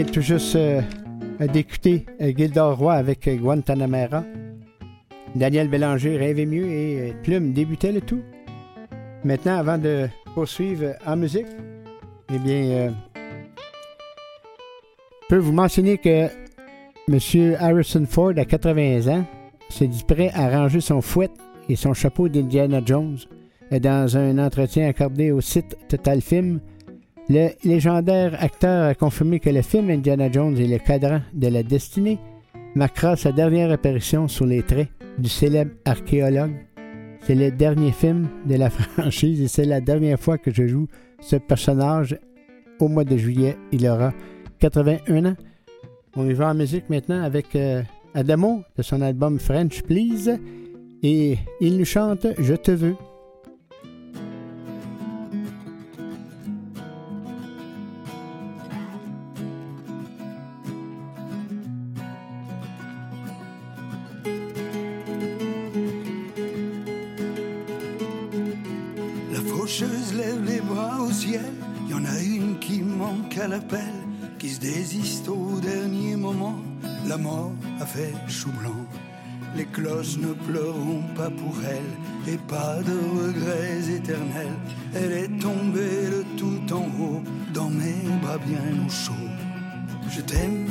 Speaker 4: vient tout juste euh, euh, Roy avec euh, Guantanamera. Daniel Bélanger rêvait mieux et Plume débutait le tout. Maintenant, avant de poursuivre en musique, eh bien, je peux vous mentionner que M. Harrison Ford, à 80 ans, s'est dit prêt à ranger son fouet et son chapeau d'Indiana Jones dans un entretien accordé au site Total Film. Le légendaire acteur a confirmé que le film Indiana Jones est le cadran de la destinée marquera sa dernière apparition sur les traits du célèbre archéologue. C'est le dernier film de la franchise et c'est la dernière fois que je joue ce personnage. Au mois de juillet, il aura 81 ans. On y va en musique maintenant avec euh, Adamo de son album French Please et il nous chante Je te veux.
Speaker 15: Ciel. Y en a une qui manque à l'appel, qui se désiste au dernier moment. La mort a fait chou blanc. Les cloches ne pleureront pas pour elle, et pas de regrets éternels. Elle est tombée de tout en haut, dans mes bras bien au chaud. Je t'aime,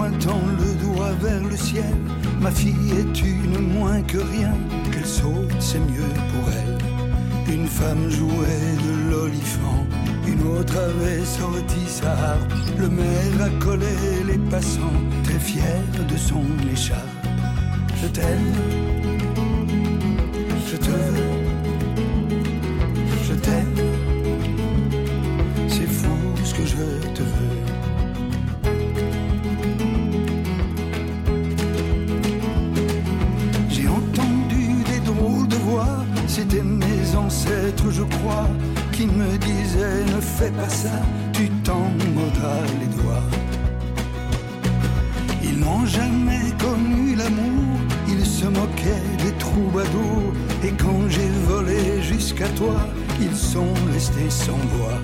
Speaker 15: pointant le doigt vers le ciel. Ma fille est une moins que rien, qu'elle saute, c'est mieux pour elle. Une femme jouait de l'olifant, une autre avait sorti sa harpe. Le maire a collé les passants, très fier de son écharpe. Je t'aime, je te veux, je crois, qui me disaient ne fais pas ça, tu t'en mordras les doigts. Ils n'ont jamais connu l'amour, ils se moquaient des troubadours, et quand j'ai volé jusqu'à toi, ils sont restés sans voix.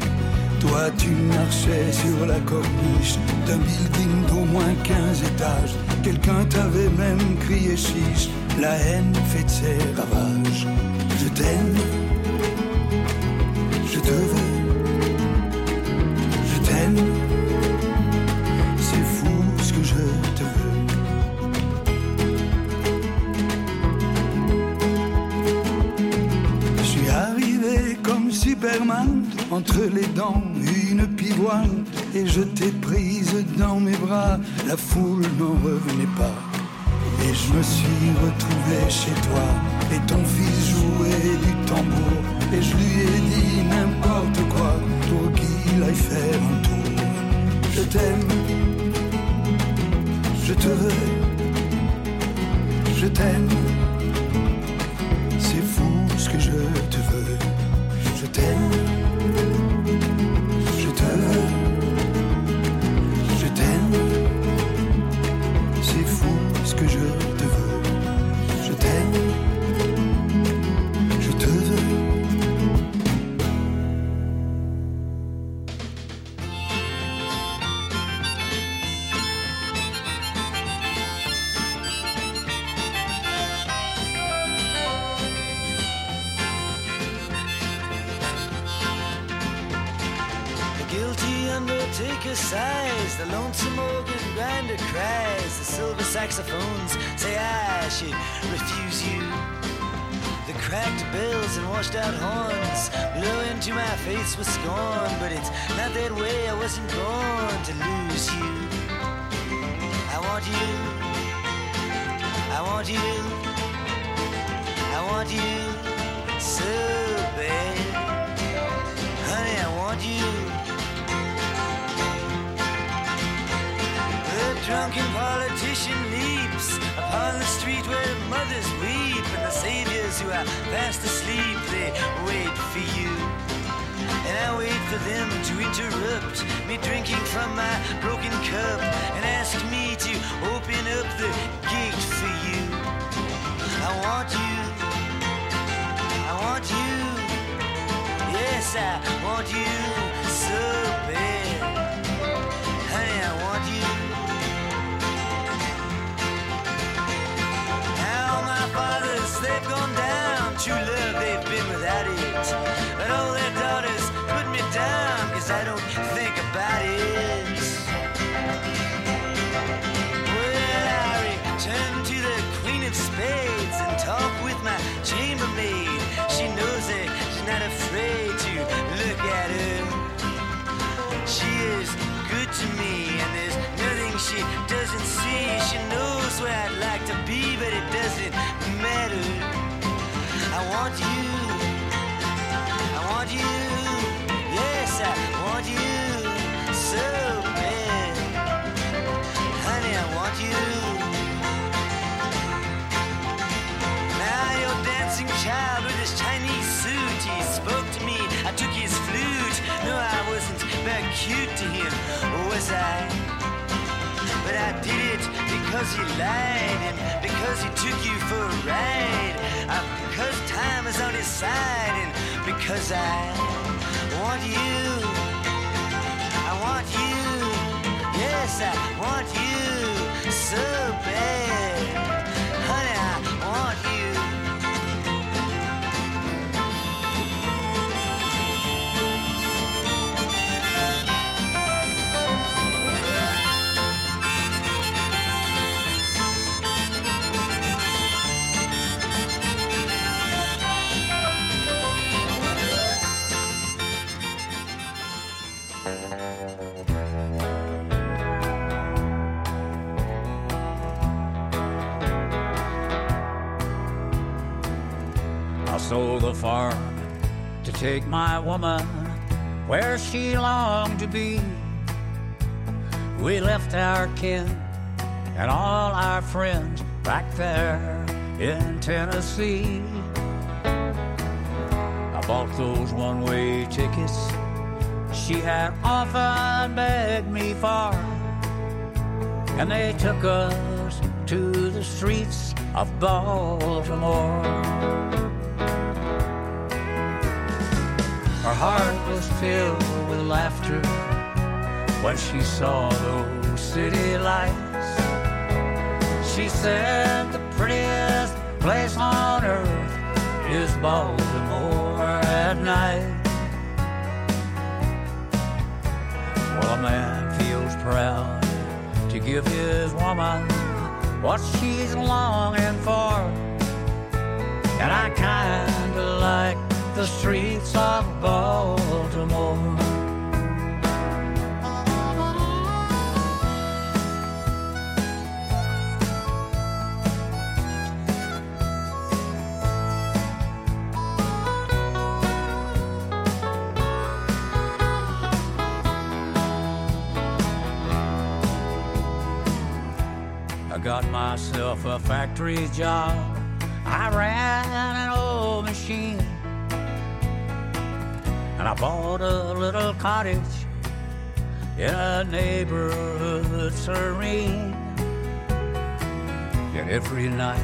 Speaker 15: Toi, tu marchais sur la corniche d'un building d'au moins 15 étages. Quelqu'un t'avait même crié chiche, la haine fait ses ravages. Je t'aime, je te veux, je t'aime. C'est fou ce que je te veux. Je suis arrivé comme Superman, entre les dents une pivoine, et je t'ai prise dans mes bras, la foule n'en revenait pas. Et je me suis retrouvé chez toi, et ton fils jouait du tambour, et je lui ai dit n'importe quoi, pour qu'il aille faire un tour. Je t'aime, je te veux, je t'aime. C'est fou ce que je te veux. Je t'aime.
Speaker 16: Fast asleep, they wait for you. And I wait for them to interrupt me drinking from my broken cup and ask me to open up the gate for you. I want you. I want you. Yes, I want you not afraid to look at her. She is good to me, and there's nothing she doesn't see. She knows where I'd like to be, but it doesn't matter. I want you. I want you. Cute to him, was I? But I did it because he lied and because he took you for a ride. Uh, because time is on his side and because I want you. I want you. Yes, I want you so bad. Honey, I want you.
Speaker 17: Take my woman where she longed to be. We left our kin and all our friends back there in Tennessee. I bought those one way tickets she had often begged me for, and they took us to the streets of Baltimore. Her heart was filled with laughter when she saw those city lights. She said the prettiest place on earth is Baltimore at night. Well, a man feels proud to give his woman what she's longing for. And I kinda like the streets of Baltimore. I got myself a factory job. I ran an old machine. And I bought a little cottage in a neighborhood serene. Yet every night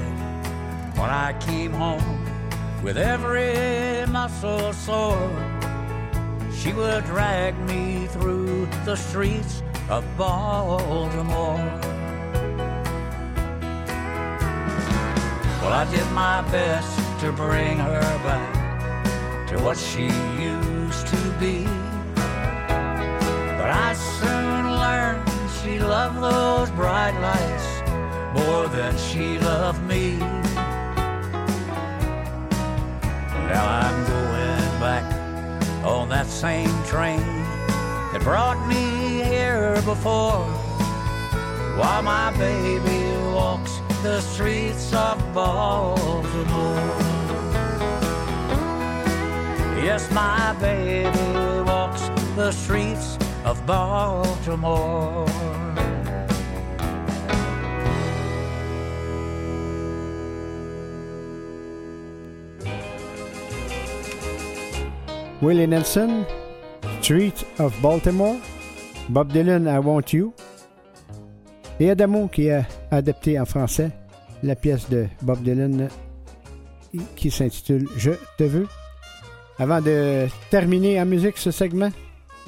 Speaker 17: when I came home with every muscle sore, she would drag me through the streets of Baltimore. Well, I did my best to bring her back to what she used be. But I soon learned she loved those bright lights more than she loved me. Now I'm going back on that same train that brought me here before while my baby walks the streets of Baltimore. Yes, my baby walks the streets of Baltimore.
Speaker 4: Willie Nelson, Street of Baltimore, Bob Dylan, I Want You, et Adamo qui a adapté en français la pièce de Bob Dylan qui s'intitule Je te veux. Avant de terminer en musique ce segment,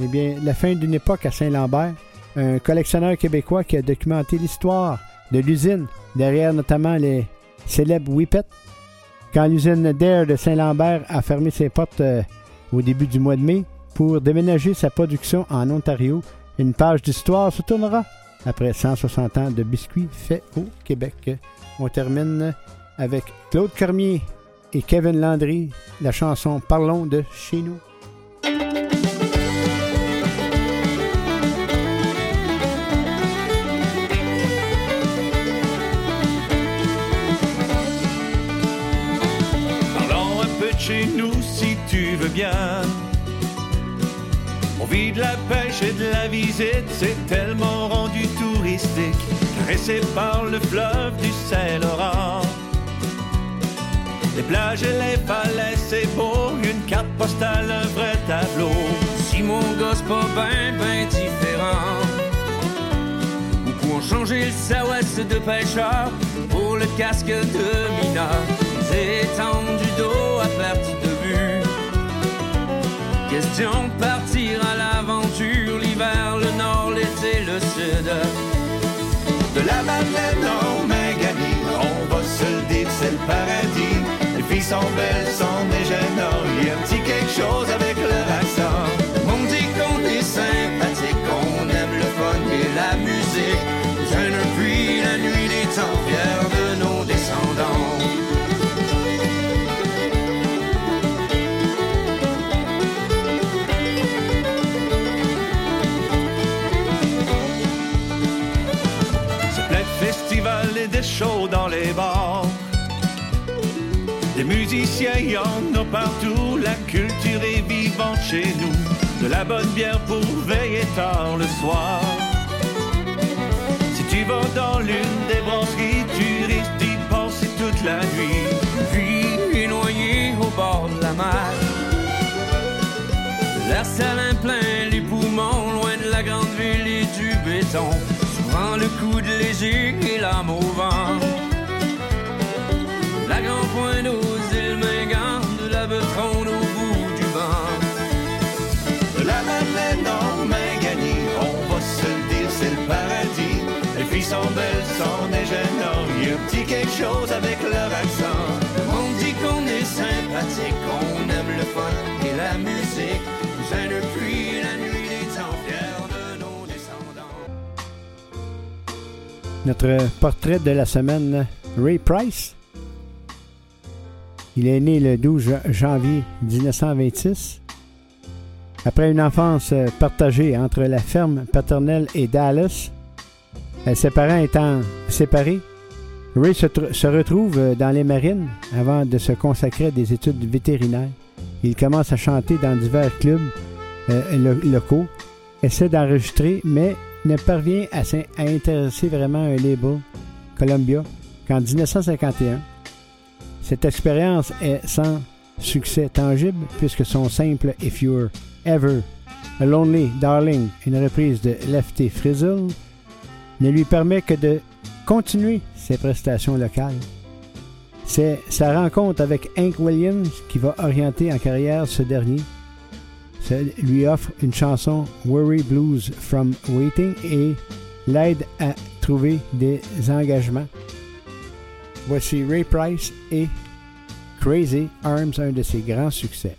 Speaker 4: eh bien, la fin d'une époque à Saint-Lambert, un collectionneur québécois qui a documenté l'histoire de l'usine, derrière notamment les célèbres Whippet. Quand l'usine Dare de Saint-Lambert a fermé ses portes euh, au début du mois de mai pour déménager sa production en Ontario, une page d'histoire se tournera après 160 ans de biscuits faits au Québec. On termine avec Claude Cormier et Kevin Landry, la chanson Parlons de chez nous.
Speaker 1: Parlons un peu de chez nous si tu veux bien. On vit de la pêche et de la visite, c'est tellement rendu touristique, caressé par le fleuve du Saint-Laurent. Les plages et les falaises, c'est beau, une carte postale, un vrai tableau.
Speaker 2: Si mon gosse pas ben, ben différent. Ou pour changer le saouest de pêcheur pour le casque de mineur. Les étendues du dos à perte de vue. Question de partir à l'aventure, l'hiver, le nord, l'été, le sud.
Speaker 1: De la Madeleine en Maganie, on va se le dire, c'est le paradis. Sont belles, sont des il y a un petit quelque chose avec leur accent. Musiciens, y en a partout. La culture est vivante chez nous. De la bonne bière pour veiller tard le soir. Si tu vas dans l'une des brasseries, tu risques d'y passer toute la nuit.
Speaker 2: Puis noyé au bord de la mer. L'air salin plein les poumons, loin de la grande ville et du béton. Souvent le coup de léger et l'âme au. La grande pointe
Speaker 1: sont belles, sont des gênants, il y a un petit quelque chose avec leur accent.
Speaker 2: On dit qu'on est sympathique, qu'on aime le fun et la musique. Nous aime depuis la nuit des temps fiers de nos descendants.
Speaker 4: Notre portrait de la semaine, Ray Price. Il est né le 12 janvier 1926. Après une enfance partagée entre la ferme paternelle et Dallas, ses parents étant séparés, Ray se, se retrouve euh, dans les marines avant de se consacrer à des études vétérinaires. Il commence à chanter dans divers clubs euh, lo- locaux, essaie d'enregistrer, mais ne parvient à, à intéresser vraiment un label, Columbia, qu'en 1951. Cette expérience est sans succès tangible puisque son simple If You're Ever a Lonely Darling, une reprise de Lefty Frizzle, ne lui permet que de continuer ses prestations locales. C'est sa rencontre avec Hank Williams qui va orienter en carrière ce dernier. Ça lui offre une chanson Worry Blues from Waiting et l'aide à trouver des engagements. Voici Ray Price et Crazy Arms, un de ses grands succès.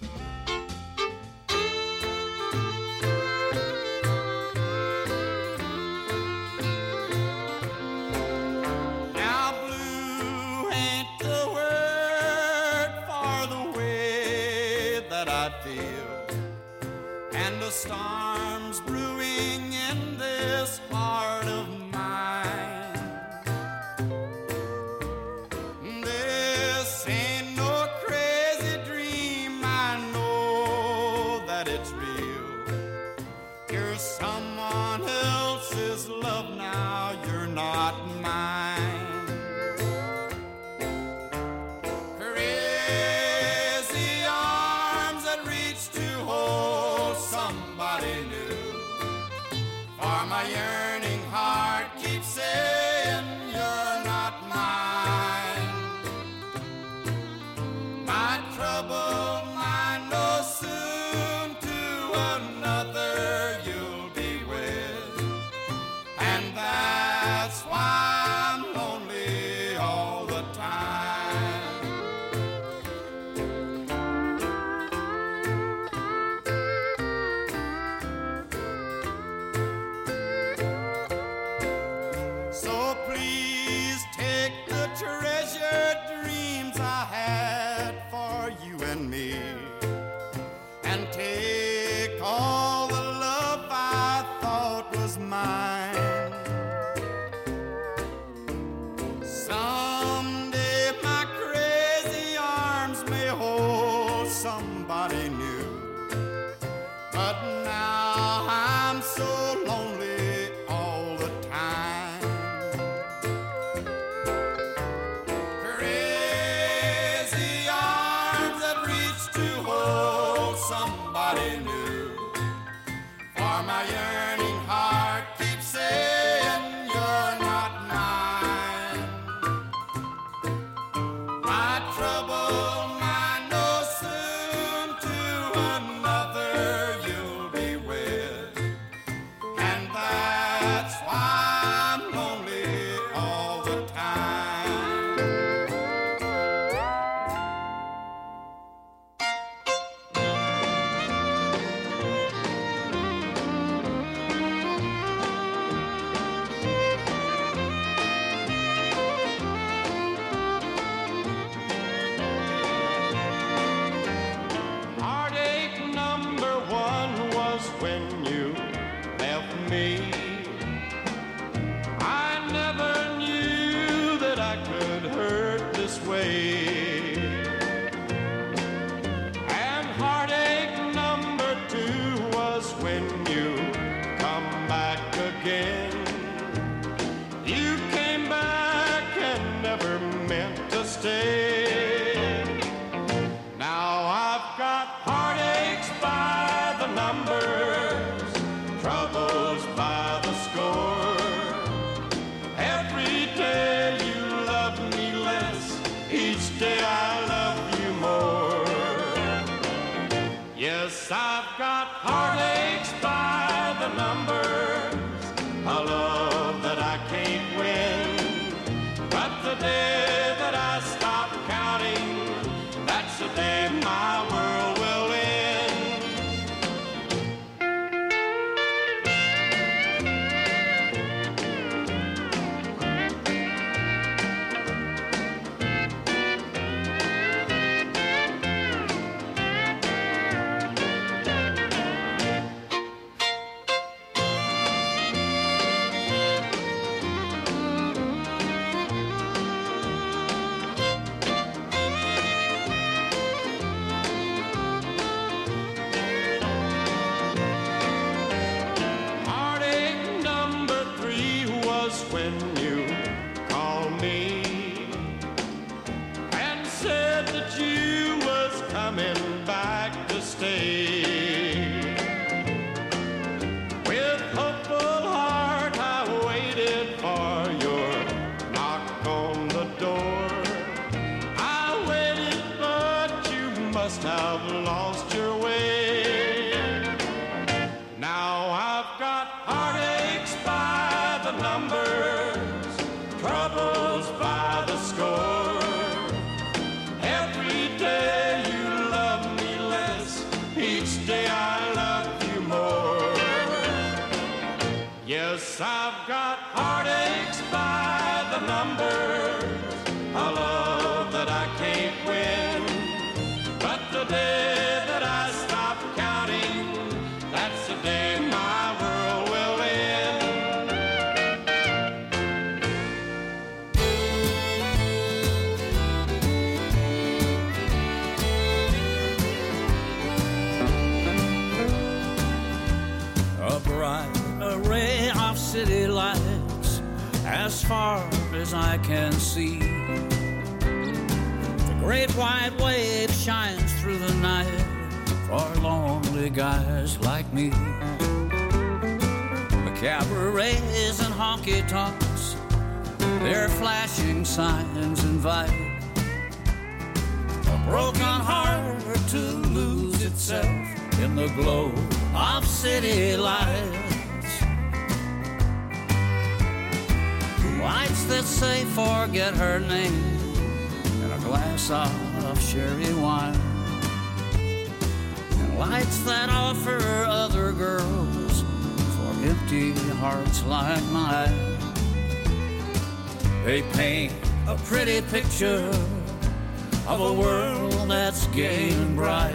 Speaker 17: honky tonks, their flashing signs invite a broken heart to lose itself in the glow of city lights. Lights that say forget her name and a glass of sherry wine. And lights that offer other girls empty hearts like mine. They paint a pretty picture of a world that's gay and bright.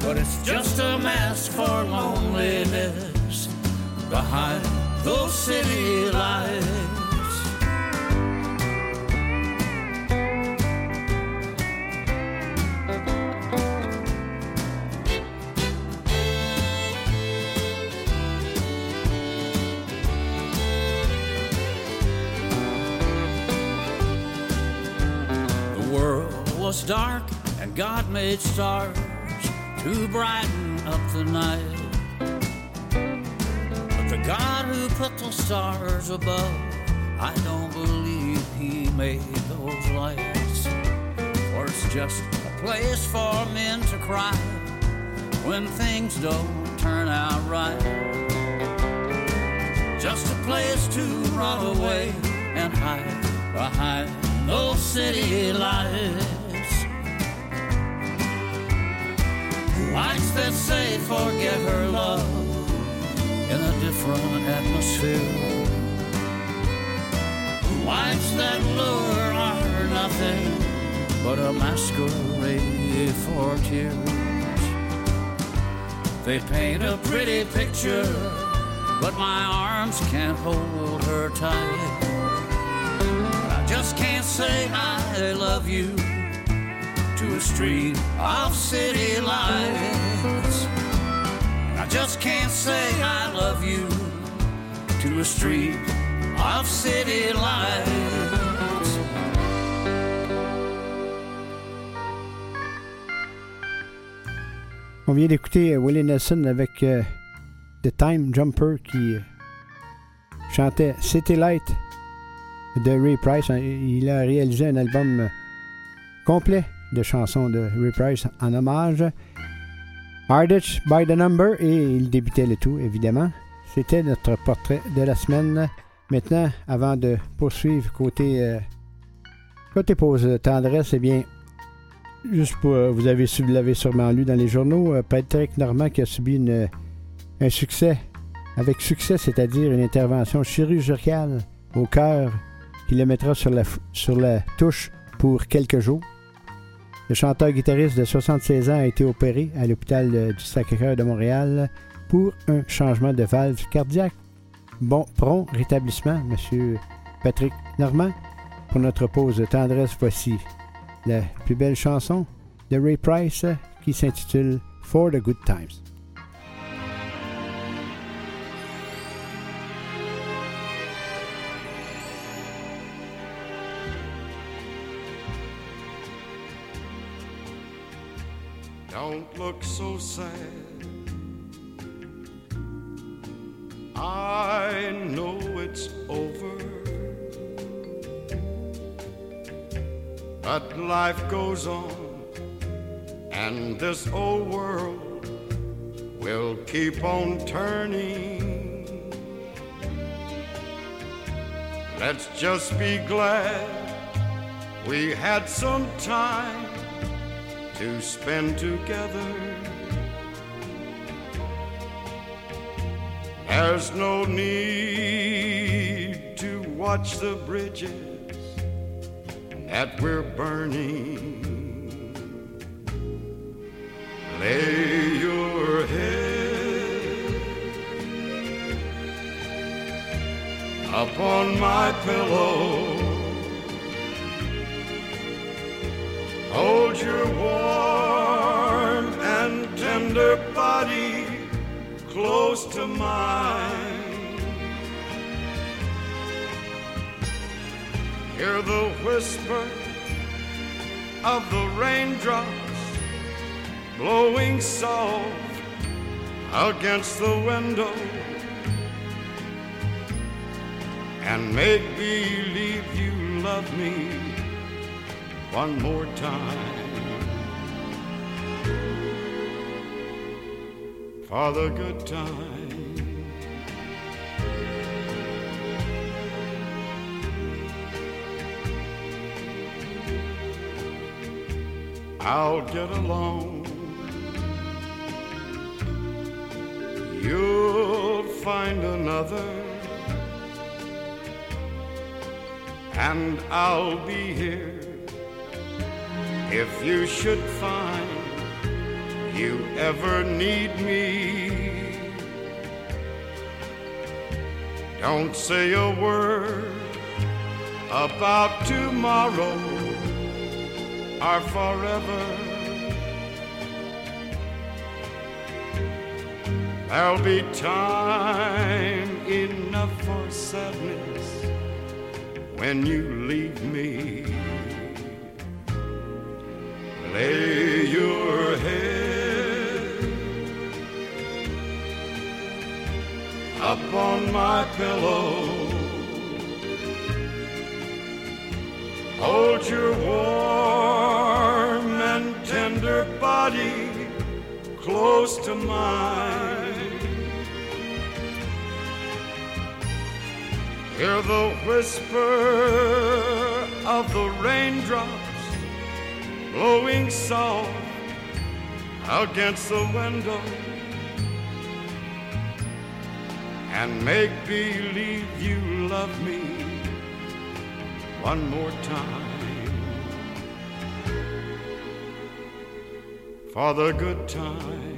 Speaker 17: But it's just a mask for loneliness behind those city lights. God made stars to brighten up the night. But the God who put the stars above, I don't believe he made those lights. Or it's just a place for men to cry when things don't turn out right. Just a place to run away and hide behind those city lights. Lights that say forget her love in a different atmosphere. Lights that lure are nothing but a masquerade for tears. They paint a pretty picture, but my arms can't hold her tight. I just can't say I love you to a street of city lights. I just can't say I love you to a street of city lights.
Speaker 4: On vient d'écouter euh, Willie Nelson avec euh, The Time Jumper qui euh, chantait City Light de Ray Price. Il a réalisé un album complet de chansons de Ray Price en hommage. Harditch by the Number et il débutait le tout, évidemment. C'était notre portrait de la semaine. Maintenant, avant de poursuivre côté, euh, côté pause tendresse, eh bien, juste pour, euh, vous vous l'avez sûrement lu dans les journaux, euh, Patrick Normand qui a subi une, un succès, avec succès, c'est-à-dire une intervention chirurgicale au cœur qui le mettra sur la, sur la touche pour quelques jours. Le chanteur-guitariste de 76 ans a été opéré à l'hôpital du Sacré-Cœur de Montréal pour un changement de valve cardiaque. Bon, prompt rétablissement, Monsieur Patrick Normand. Pour notre pause de tendresse, voici la plus belle chanson de Ray Price qui s'intitule For the Good Times.
Speaker 13: Don't look so sad. I know it's over. But life goes on, and this old world will keep on turning. Let's just be glad we had some time to spend together. There's no need to watch the bridges that we're burning. Lay your head upon my pillow. Hold your warm close to mine. Hear the whisper of the raindrops blowing soft against the window. And make believe you love me one more time for the good time. I'll get along. You'll find another, and I'll be here if you should find you ever need me. Don't say a word about tomorrow or forever. There'll be time enough for sadness when you leave me. Lay your head
Speaker 3: my pillow. Hold your warm and tender body close to mine. Hear the whisper of the raindrops blowing soft against the window. and make believe you love me one more time for the good time.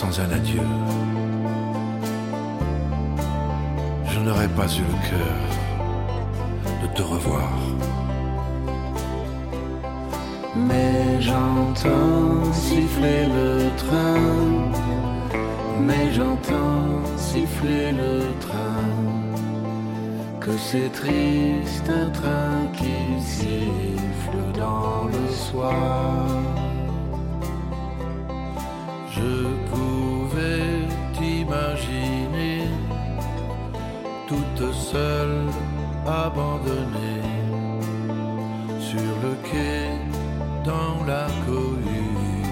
Speaker 18: sans un adieu. Je n'aurais pas eu le cœur de te revoir.
Speaker 12: Mais j'entends siffler le train. Mais j'entends siffler le train. Que c'est triste un train qui siffle dans le soir. Je pouvais t'imaginer toute seule, abandonnée sur le quai, dans la cohue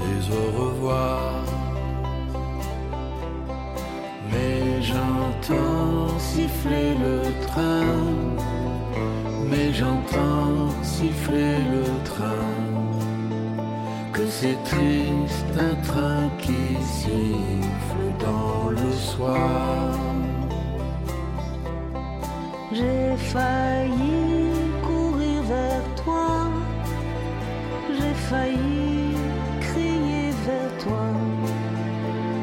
Speaker 12: des au revoir. Mais j'entends siffler le train, mais j'entends siffler le train. C'est triste un train qui siffle dans le soir.
Speaker 19: J'ai failli courir vers toi, j'ai failli crier vers toi.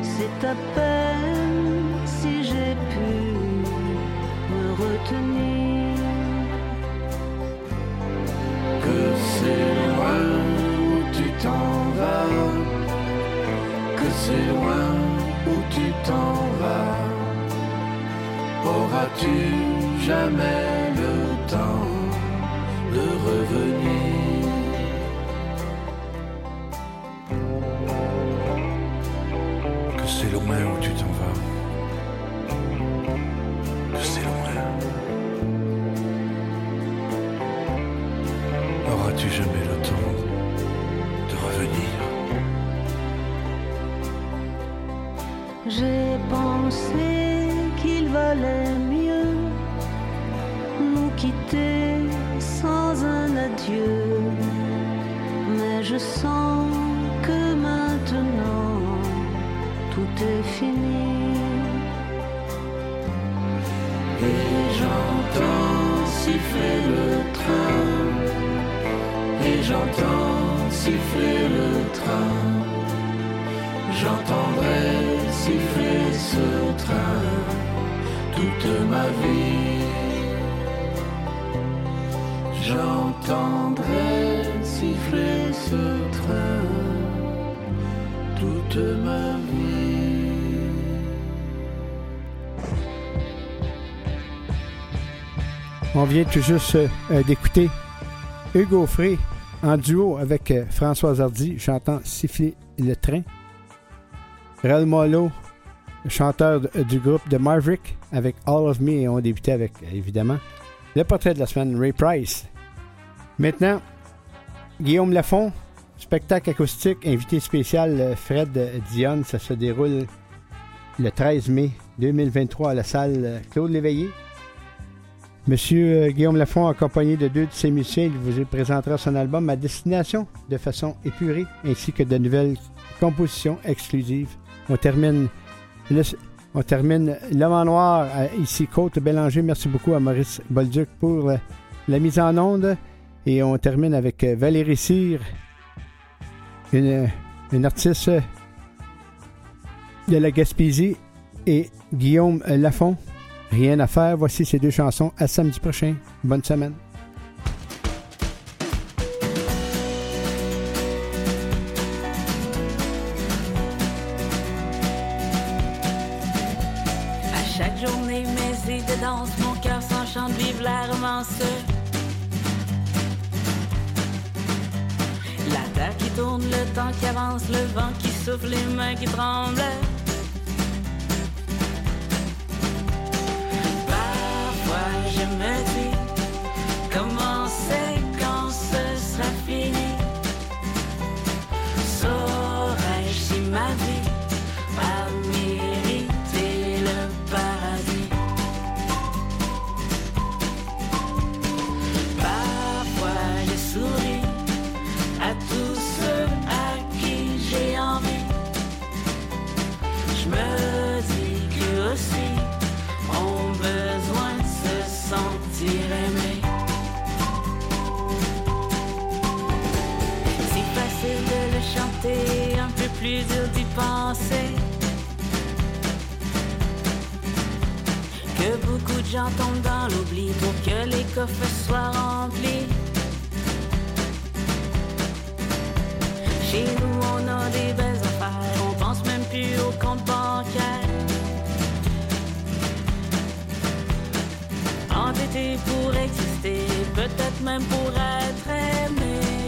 Speaker 19: C'est à peine
Speaker 12: c'est loin où tu t'en vas. Auras-tu jamais
Speaker 4: vient tout juste euh, d'écouter Hugo Frey en duo avec euh, François Hardy chantant Siffler le train. Rel Molo, chanteur de- du groupe de Marverick avec All of Me et on débutait avec euh, évidemment le portrait de la semaine Ray Price. Maintenant, Guillaume Lafont, spectacle acoustique, invité spécial euh, Fred Dion, ça se déroule le 13 mai 2023 à la salle euh, Claude Léveillé. Monsieur euh, Guillaume Lafont, accompagné de deux de ses musiciens, il vous présentera son album à destination de façon épurée, ainsi que de nouvelles compositions exclusives. On termine le, en noir ici, Côte Bélanger. Merci beaucoup à Maurice Bolduc pour la mise en onde. Et on termine avec euh, Valérie Cyr, une, une artiste de la Gaspésie, et Guillaume Lafont. Rien à faire. Voici ces deux chansons. À samedi prochain. Bonne semaine.
Speaker 6: À chaque journée, mes idées dansent, mon cœur s'enchante, vive la. La terre qui tourne, le temps qui avance, le vent qui souffle, les mains qui tremblent. Parfois, je un peu plus dur d'y penser. Que beaucoup de gens tombent dans l'oubli pour que les coffres soient remplis. Chez nous, on a des belles affaires, on pense même plus au compte bancaire. Entêté pour exister, peut-être même pour être aimé.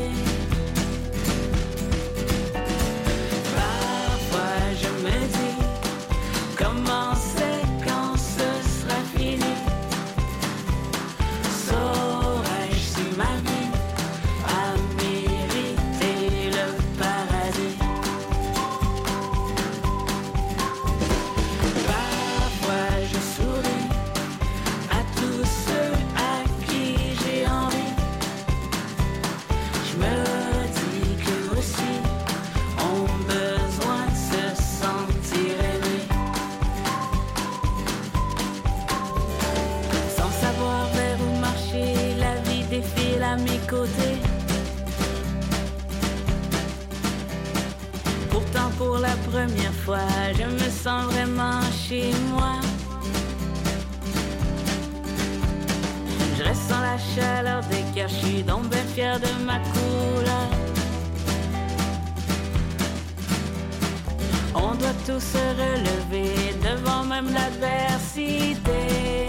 Speaker 6: première fois, je me sens vraiment chez moi. Je ressens la chaleur des cœurs, je suis donc bien de ma couleur. On doit tous se relever devant même l'adversité.